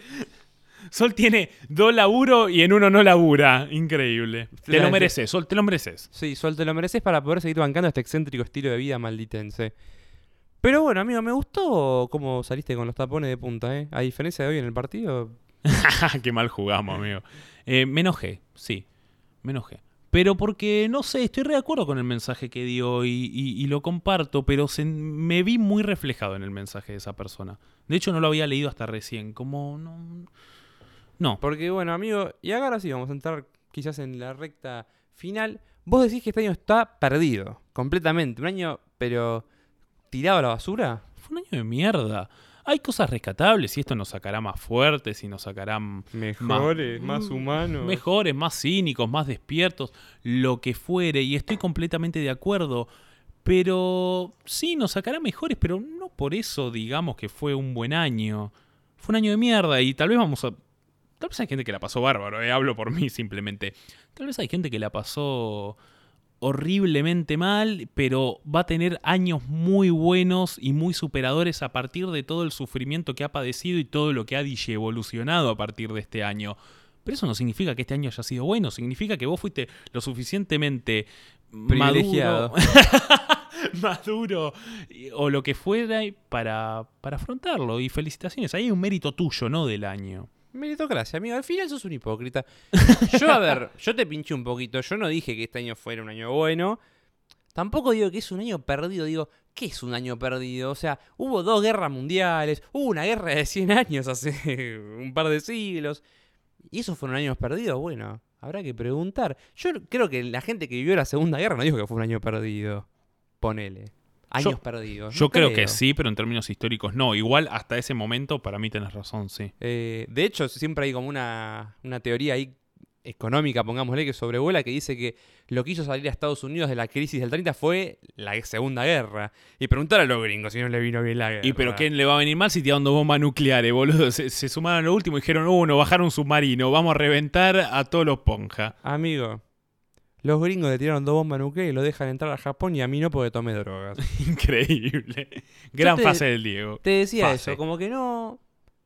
Speaker 2: Sol tiene dos laburos y en uno no labura. Increíble. Te lo mereces, Sol, te lo mereces.
Speaker 1: Sí, Sol, te lo mereces para poder seguir bancando este excéntrico estilo de vida malditense. Pero bueno, amigo, me gustó cómo saliste con los tapones de punta, ¿eh? A diferencia de hoy en el partido,
Speaker 2: Qué mal jugamos, amigo. Eh, me enojé, sí. Me enojé. Pero porque, no sé, estoy re de acuerdo con el mensaje que dio y, y- y lo comparto, pero se- me vi muy reflejado en el mensaje de esa persona. De hecho, no lo había leído hasta recién. Como, no. No.
Speaker 1: Porque bueno, amigo, y ahora sí vamos a entrar quizás en la recta final. Vos decís que este año está perdido, completamente. Un año, pero tirado a la basura.
Speaker 2: Fue un año de mierda. Hay cosas rescatables y esto nos sacará más fuertes y nos sacará
Speaker 1: Mejores, más,
Speaker 2: mm,
Speaker 1: humanos.
Speaker 2: mejores, más cínicos, más despiertos, lo que fuere. Y estoy completamente de acuerdo. Pero sí, nos sacará mejores, pero no por eso digamos que fue un buen año. Fue un año de mierda y tal vez vamos a... Tal vez hay gente que la pasó bárbaro, eh, hablo por mí simplemente. Tal vez hay gente que la pasó horriblemente mal, pero va a tener años muy buenos y muy superadores a partir de todo el sufrimiento que ha padecido y todo lo que ha evolucionado a partir de este año. Pero eso no significa que este año haya sido bueno, significa que vos fuiste lo suficientemente
Speaker 1: Privilegiado.
Speaker 2: maduro, o lo que fuera para, para afrontarlo. Y felicitaciones, ahí hay un mérito tuyo, no del año.
Speaker 1: Meritocracia, amigo. Al final sos un hipócrita. Yo, a ver, yo te pinché un poquito. Yo no dije que este año fuera un año bueno. Tampoco digo que es un año perdido. Digo, ¿qué es un año perdido? O sea, hubo dos guerras mundiales. Hubo una guerra de 100 años hace un par de siglos. ¿Y esos fueron años perdidos? Bueno, habrá que preguntar. Yo creo que la gente que vivió la Segunda Guerra no dijo que fue un año perdido. Ponele. Años
Speaker 2: Yo-
Speaker 1: perdidos.
Speaker 2: Yo
Speaker 1: No
Speaker 2: creo que sí, pero en términos históricos no. Igual hasta ese momento para mí tenés razón, sí.
Speaker 1: Eh, de hecho, siempre hay como una, una teoría ahí económica, pongámosle, que sobrevuela, que dice que lo que hizo salir a Estados Unidos de la crisis del 30 fue la Segunda Guerra. Y preguntar a los gringos si no le vino bien la guerra.
Speaker 2: ¿Y pero quién le va a venir mal si tirando bombas nucleares, boludo? Se, se sumaron a lo último y dijeron, uh, no, bajaron un submarino, vamos a reventar a todos los ponja.
Speaker 1: Amigo, los gringos le tiraron dos bombas nucleares y lo dejan entrar a Japón y a mí no porque tomé drogas.
Speaker 2: Increíble. Gran
Speaker 1: te-
Speaker 2: fase del Diego.
Speaker 1: Te decía
Speaker 2: Fase.
Speaker 1: eso, como que no...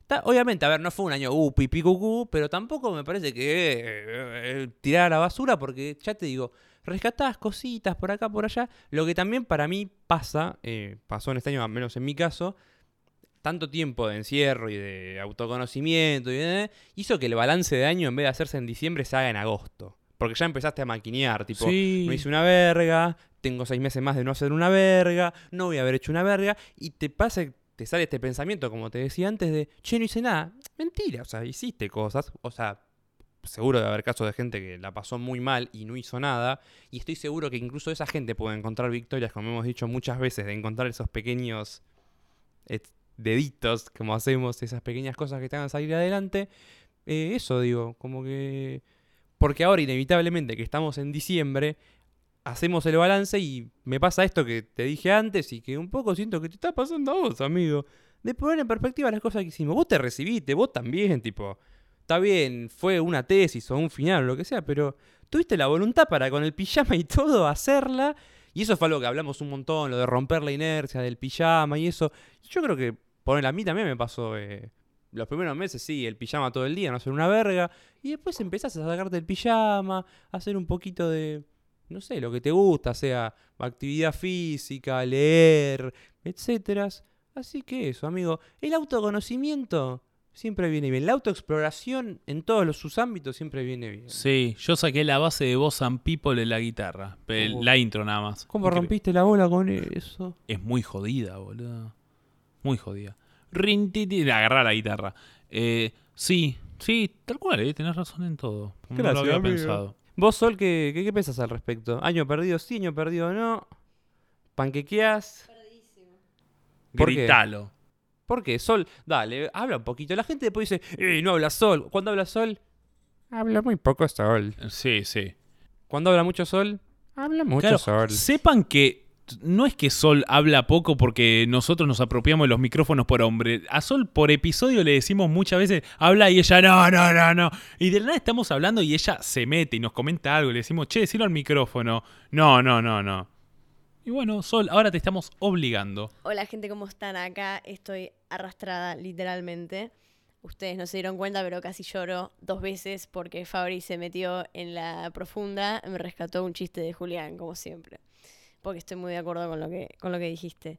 Speaker 1: ta- obviamente, a ver, no fue un año uh, cucú, pero tampoco me parece que eh, eh, tirar a la basura, porque ya te digo, rescatás cositas por acá, por allá. Lo que también para mí pasa, eh, pasó en este año, al menos en mi caso, tanto tiempo de encierro y de autoconocimiento y de- hizo que el balance de año, en vez de hacerse en diciembre, se haga en agosto. Porque ya empezaste a maquinear, tipo,
Speaker 2: sí.
Speaker 1: no hice una verga, tengo seis meses más de no hacer una verga, no voy a haber hecho una verga, y te pasa, te sale este pensamiento, como te decía antes, de, che, no hice nada. Mentira, o sea, hiciste cosas, o sea, seguro de haber casos de gente que la pasó muy mal y no hizo nada, y estoy seguro que incluso esa gente puede encontrar victorias, como hemos dicho muchas veces, de encontrar esos pequeños eh, deditos, como hacemos, esas pequeñas cosas que te hagan salir adelante. Eh, eso digo, como que... Porque ahora inevitablemente que estamos en diciembre, hacemos el balance y me pasa esto que te dije antes y que un poco siento que te está pasando a vos, amigo. De poner en perspectiva las cosas que hicimos. Vos te recibiste, vos también, tipo. Está bien, fue una tesis o un final o lo que sea, pero tuviste la voluntad para con el pijama y todo hacerla. Y eso fue algo que hablamos un montón, lo de romper la inercia del pijama y eso. Yo creo que, poner a mí también me pasó. eh, los primeros meses, sí, el pijama todo el día, no hacer una verga. Y después empezás a sacarte el pijama, a hacer un poquito de, no sé, lo que te gusta, sea actividad física, leer, etcétera. Así que eso, amigo. El autoconocimiento siempre viene bien. La autoexploración en todos los, sus ámbitos siempre viene bien.
Speaker 2: Sí, yo saqué la base de Voz and People en la guitarra. el-. La intro nada más.
Speaker 1: ¿Cómo
Speaker 2: Increíble.
Speaker 1: rompiste la bola con eso?
Speaker 2: Es muy jodida, boludo. Muy jodida. Rin, ti, ti, agarrar la guitarra. Eh, sí, sí, tal cual, eh, tenés razón en todo. No
Speaker 1: Gracias,
Speaker 2: lo había
Speaker 1: amigo.
Speaker 2: pensado.
Speaker 1: Vos, Sol, ¿qué, qué, qué pensás al respecto? ¿Año perdido sí, año perdido no? ¿Panquequeás?
Speaker 3: Perdidísimo.
Speaker 1: ¿Por qué?
Speaker 2: Gritalo.
Speaker 1: ¿Por qué? Sol, dale, habla un poquito. La gente después dice, ¡eh, no habla Sol! ¿Cuándo habla Sol? Habla muy poco Sol.
Speaker 2: Sí, sí.
Speaker 1: Cuando habla mucho Sol, habla mucho
Speaker 2: Claro,
Speaker 1: Sol.
Speaker 2: sepan que no es que Sol habla poco porque nosotros nos apropiamos de los micrófonos por hombre. A Sol por episodio le decimos muchas veces, habla y ella, no, no, no, no. Y de nada estamos hablando y ella se mete y nos comenta algo y le decimos, che, decilo al micrófono. No, no, no, no. Y bueno, Sol, ahora te estamos obligando.
Speaker 3: Hola gente, ¿cómo están? Acá estoy arrastrada literalmente. Ustedes no se dieron cuenta, pero casi lloro dos veces porque Fabri se metió en la profunda, me rescató un chiste de Julián, como siempre. Porque estoy muy de acuerdo con lo que, con lo que dijiste.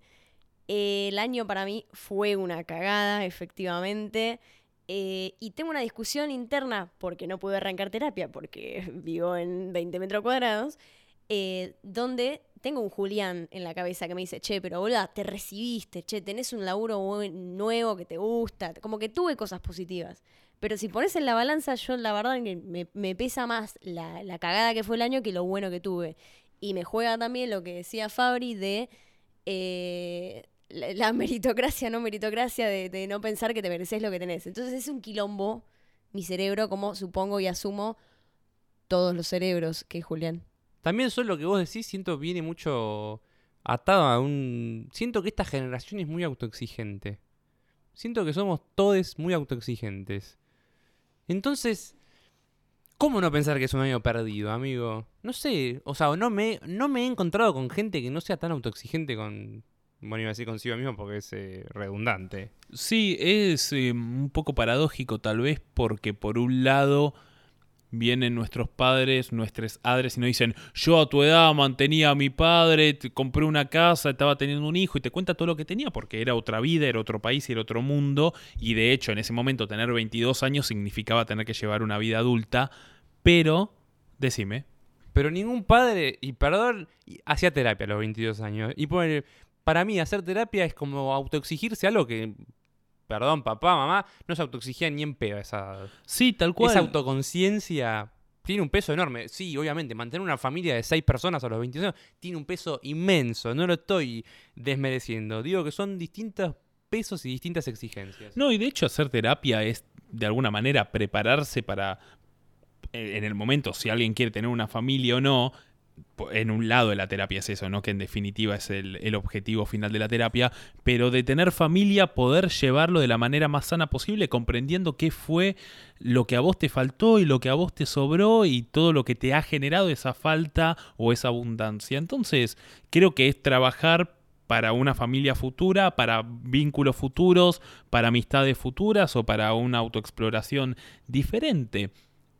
Speaker 3: El año para mí fue una cagada, efectivamente. Eh, y tengo una discusión interna, porque no pude arrancar terapia, porque vivo en 20 metros cuadrados, eh, donde tengo un Julián en la cabeza que me dice, che, pero boluda, te recibiste, che, tenés un laburo nuevo que te gusta, como que tuve cosas positivas. Pero si pones en la balanza, yo la verdad que me, me pesa más la, la cagada que fue el año que lo bueno que tuve. Y me juega también lo que decía Fabri de eh, la, meritocracia, no meritocracia, de, de no pensar que te mereces lo que tenés. Entonces es un quilombo, mi cerebro, como supongo y asumo todos los cerebros que es Julián.
Speaker 1: También Sol, lo que vos decís, siento viene mucho atado a un... Siento que esta generación es muy autoexigente. Siento que somos todos muy autoexigentes. Entonces, ¿cómo no pensar que es un año perdido, amigo? No sé, o sea, no me, no me he encontrado con gente que no sea tan autoexigente con... Bueno, iba a decir consigo mismo porque es eh, redundante.
Speaker 2: Sí, es eh, un poco paradójico tal vez porque por un lado vienen nuestros padres, nuestros padres y nos dicen, yo a tu edad mantenía a mi padre, compré una casa, estaba teniendo un hijo y te cuenta todo lo que tenía porque era otra vida, era otro país, era otro mundo y de hecho en ese momento tener 22 años significaba tener que llevar una vida adulta, pero, decime,
Speaker 1: Pero ningún padre, y perdón, hacía terapia a los 22 años. Y pone- para mí hacer terapia es como autoexigirse algo que, perdón, papá, mamá, no se autoexigía ni en pedo. Esa,
Speaker 2: sí, tal cual.
Speaker 1: esa autoconciencia tiene un peso enorme. Sí, obviamente, mantener una familia de 6 personas a los 22 años tiene un peso inmenso. No lo estoy desmereciendo. Digo que son distintos pesos y distintas exigencias.
Speaker 2: No, y de hecho hacer terapia es de alguna manera prepararse para, eh, en el momento, si alguien quiere tener una familia o no, en un lado de la terapia es eso, ¿no? Que en definitiva es el, el objetivo final de la terapia, pero de tener familia, poder llevarlo de la manera más sana posible, comprendiendo qué fue lo que a vos te faltó y lo que a vos te sobró y todo lo que te ha generado esa falta o esa abundancia. Entonces, creo que es trabajar para una familia futura, para vínculos futuros, para amistades futuras o para una autoexploración diferente.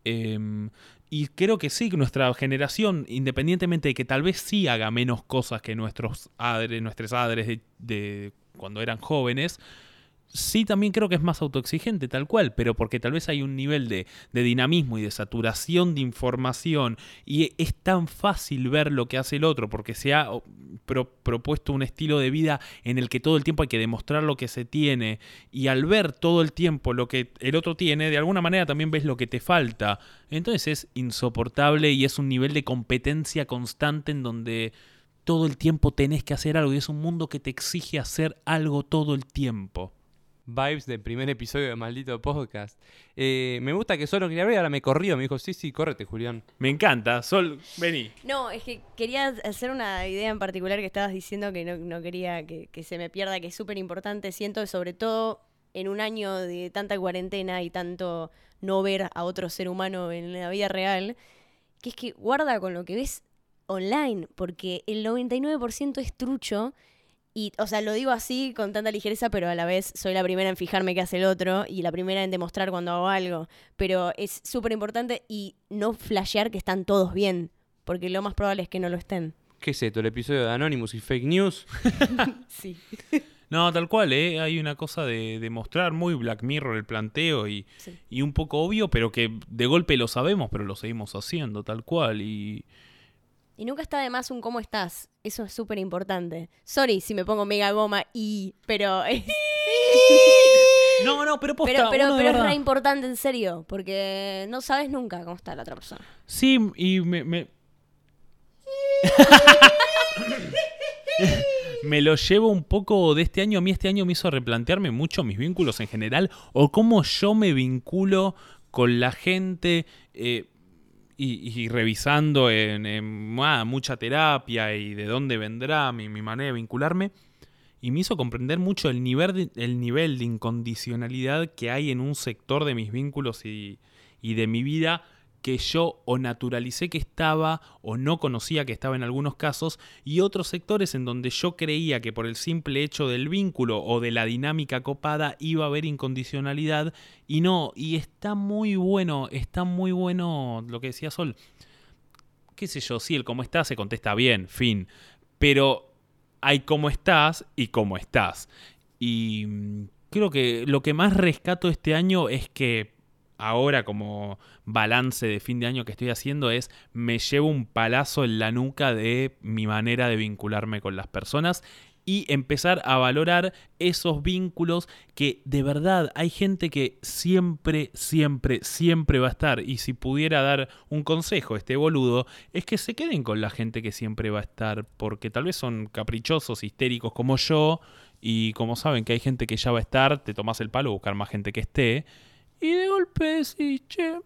Speaker 2: Em, y creo que sí, nuestra generación, independientemente de que tal vez sí haga menos cosas que nuestros adres, nuestros adres de, de cuando eran jóvenes, sí también creo que es más autoexigente, tal cual, pero porque tal vez hay un nivel de, de dinamismo y de saturación de información y es tan fácil ver lo que hace el otro porque se ha propuesto un estilo de vida en el que todo el tiempo hay que demostrar lo que se tiene y al ver todo el tiempo lo que el otro tiene, de alguna manera también ves lo que te falta. Entonces es insoportable y es un nivel de competencia constante en donde todo el tiempo tenés que hacer algo y es un mundo que te exige hacer algo todo el tiempo.
Speaker 1: Vibes del primer episodio de Maldito Podcast. Eh, me gusta que solo quería ver, ahora me corrió. Me dijo, sí, sí, córrete, Julián.
Speaker 2: Me encanta. Sol, vení.
Speaker 3: No, es que quería hacer una idea en particular que estabas diciendo que no, no quería que, que se me pierda, que es súper importante, siento, sobre todo en un año de tanta cuarentena y tanto no ver a otro ser humano en la vida real, que es que guarda con lo que ves online, porque el 99% es trucho. Y, o sea, lo digo así con tanta ligereza, pero a la vez soy la primera en fijarme qué hace el otro y la primera en demostrar cuando hago algo. Pero es súper importante y no flashear que están todos bien, porque lo más probable es que no lo estén.
Speaker 1: ¿Qué es esto? ¿El episodio de Anonymous y Fake News?
Speaker 3: Sí.
Speaker 2: No, tal cual, ¿eh? Hay una cosa de, de mostrar muy Black Mirror el planteo y,
Speaker 3: Sí.
Speaker 2: y un poco obvio, pero que de golpe lo sabemos, pero lo seguimos haciendo, tal cual. Y
Speaker 3: Y nunca está de más un cómo estás. Eso es súper importante. Sorry si me pongo mega goma y. Pero. es-
Speaker 2: No, no, pero posta,
Speaker 3: pero pero, es re importante en serio. Porque no sabes nunca cómo está la otra persona.
Speaker 2: Sí, y me... me... me lo llevo un poco de este año. A mí este año me hizo replantearme mucho mis vínculos en general o cómo yo me vinculo con la gente. eh, y, revisando en, en, ah, mucha terapia y de dónde vendrá mi, manera de vincularme. Y me hizo comprender mucho el nivel, de, el nivel de incondicionalidad que hay en un sector de mis vínculos y de mi vida que yo o naturalicé que estaba o no conocía que estaba en algunos casos y otros sectores en donde yo creía que por el simple hecho del vínculo o de la dinámica copada iba a haber incondicionalidad y no, y está muy bueno, está muy bueno lo que decía Sol. Qué sé yo, sí, el cómo estás se contesta bien, fin, pero hay cómo estás y cómo estás. Y mm, creo que lo que más rescato este año es que ahora como balance de fin de año que estoy haciendo es me llevo un palazo en la nuca de mi manera de vincularme con las personas y empezar a valorar esos vínculos que de verdad hay gente que siempre, siempre, siempre va a estar. Y si pudiera dar un consejo a este boludo, es que se queden con la gente que siempre va a estar, porque tal vez son caprichosos, histéricos como yo, y como saben que hay gente que ya va a estar, te tomas el palo a buscar más gente que esté. Y de golpe decís, che,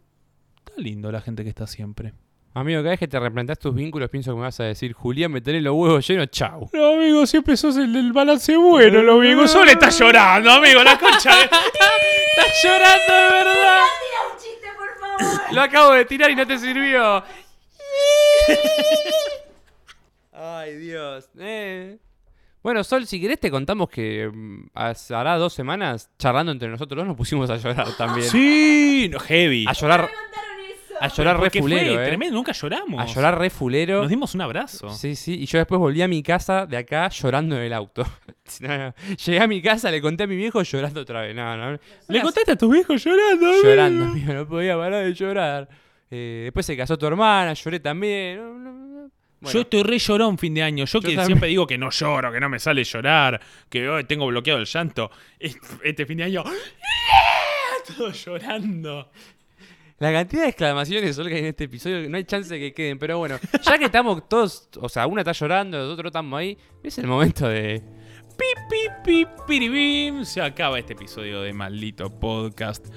Speaker 2: está lindo la gente que está siempre.
Speaker 1: Amigo, cada vez que te replanteas tus vínculos, pienso que me vas a decir, Julián, me tenés los huevos llenos, chau.
Speaker 2: No, amigo, siempre sos el del balance bueno, lo amigo. Solo está llorando, amigo, la concha de...
Speaker 1: ¡Estás llorando de verdad!
Speaker 3: Tira un chiste, por favor.
Speaker 1: Lo acabo de tirar y no te sirvió. Ay, Dios. Eh. Bueno, Sol, si querés te contamos que mm, hace- hará dos semanas, charlando entre nosotros dos, nos pusimos a llorar también.
Speaker 2: Sí, no, heavy.
Speaker 1: A llorar,
Speaker 3: Me contaron eso.
Speaker 1: a llorar re fulero,
Speaker 2: fue
Speaker 1: eh.
Speaker 2: tremendo, nunca lloramos.
Speaker 1: A llorar re fulero.
Speaker 2: Nos dimos un abrazo.
Speaker 1: Sí, sí, y yo después volví a mi casa de acá llorando en el auto. No, no. Llegué a mi casa, le conté a mi viejo llorando otra vez. No, no.
Speaker 2: ¿Le contaste a tus viejos llorando?
Speaker 1: Llorando, amigo, no podía parar de llorar. Eh, después se casó tu hermana, lloré también. Bueno,
Speaker 2: Yo estoy re llorón fin de año. Yo, que
Speaker 1: también.
Speaker 2: siempre digo que no lloro, que no me sale llorar, que hoy tengo bloqueado el llanto. Este fin de año. Todo llorando.
Speaker 1: La cantidad de exclamaciones Sol, que hay en este episodio, no hay chance de que queden. Pero bueno, ya que estamos todos, o sea, una está llorando, los otros estamos ahí, es el momento de.
Speaker 2: Pi, pi, pi, piribim. Se acaba este episodio de maldito podcast.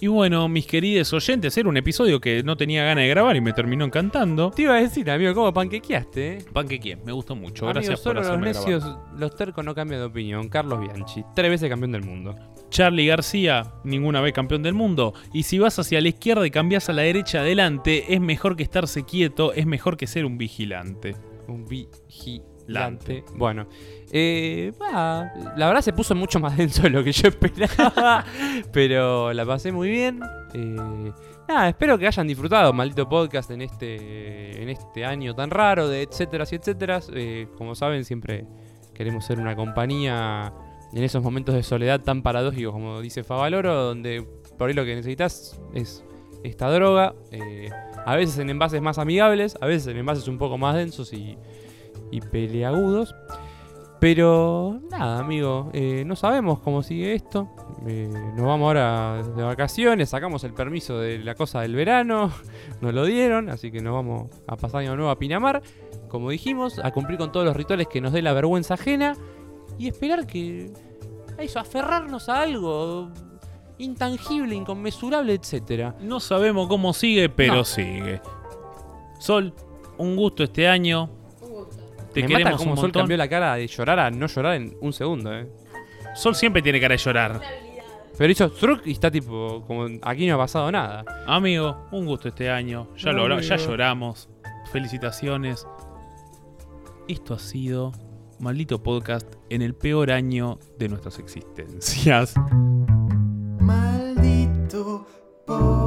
Speaker 2: Y bueno, mis queridos oyentes, era un episodio que no tenía ganas de grabar y me terminó encantando.
Speaker 1: Te iba a decir, amigo, ¿cómo panquequeaste? Eh?
Speaker 2: Panquequien, me gustó mucho.
Speaker 1: Amigo,
Speaker 2: Gracias por
Speaker 1: los necios,
Speaker 2: grabar.
Speaker 1: los tercos no cambian de opinión. Carlos Bianchi, tres veces campeón del mundo.
Speaker 2: Charlie García, ninguna vez campeón del mundo. Y si vas hacia la izquierda y cambias a la derecha adelante, es mejor que estarse quieto, es mejor que ser un vigilante.
Speaker 1: Un vigilante. Bueno, eh, la verdad se puso mucho más denso de lo que yo esperaba, pero la pasé muy bien. Eh, nada, espero que hayan disfrutado maldito podcast en este, en este año tan raro de etcétera y etcétera. Eh, como saben, siempre queremos ser una compañía en esos momentos de soledad tan paradójicos como dice Favaloro, donde por ahí lo que necesitas es esta droga. eh, a veces en envases más amigables, a veces en envases un poco más densos y, y peleagudos. Pero nada, amigo, eh, no sabemos cómo sigue esto. Eh, nos vamos ahora de vacaciones, sacamos el permiso de la cosa del verano, nos lo dieron, así que nos vamos a pasar año nuevo a Pinamar, como dijimos, a cumplir con todos los rituales que nos dé la vergüenza ajena y esperar que a eso, aferrarnos a algo intangible, inconmensurable, etcétera.
Speaker 2: No sabemos cómo sigue, pero
Speaker 1: No.
Speaker 2: sigue. Sol, un gusto este año. Te
Speaker 1: Me mata
Speaker 2: como
Speaker 1: Sol cambió la cara de llorar a no llorar en un segundo, eh.
Speaker 2: Sol siempre tiene cara de llorar.
Speaker 1: Pero hizo truc y está tipo, como aquí no ha pasado nada.
Speaker 2: Amigo, un gusto este año. Ya, lo, ya lloramos. Felicitaciones. Esto ha sido Maldito Podcast en el peor año de nuestras existencias. Maldito Podcast.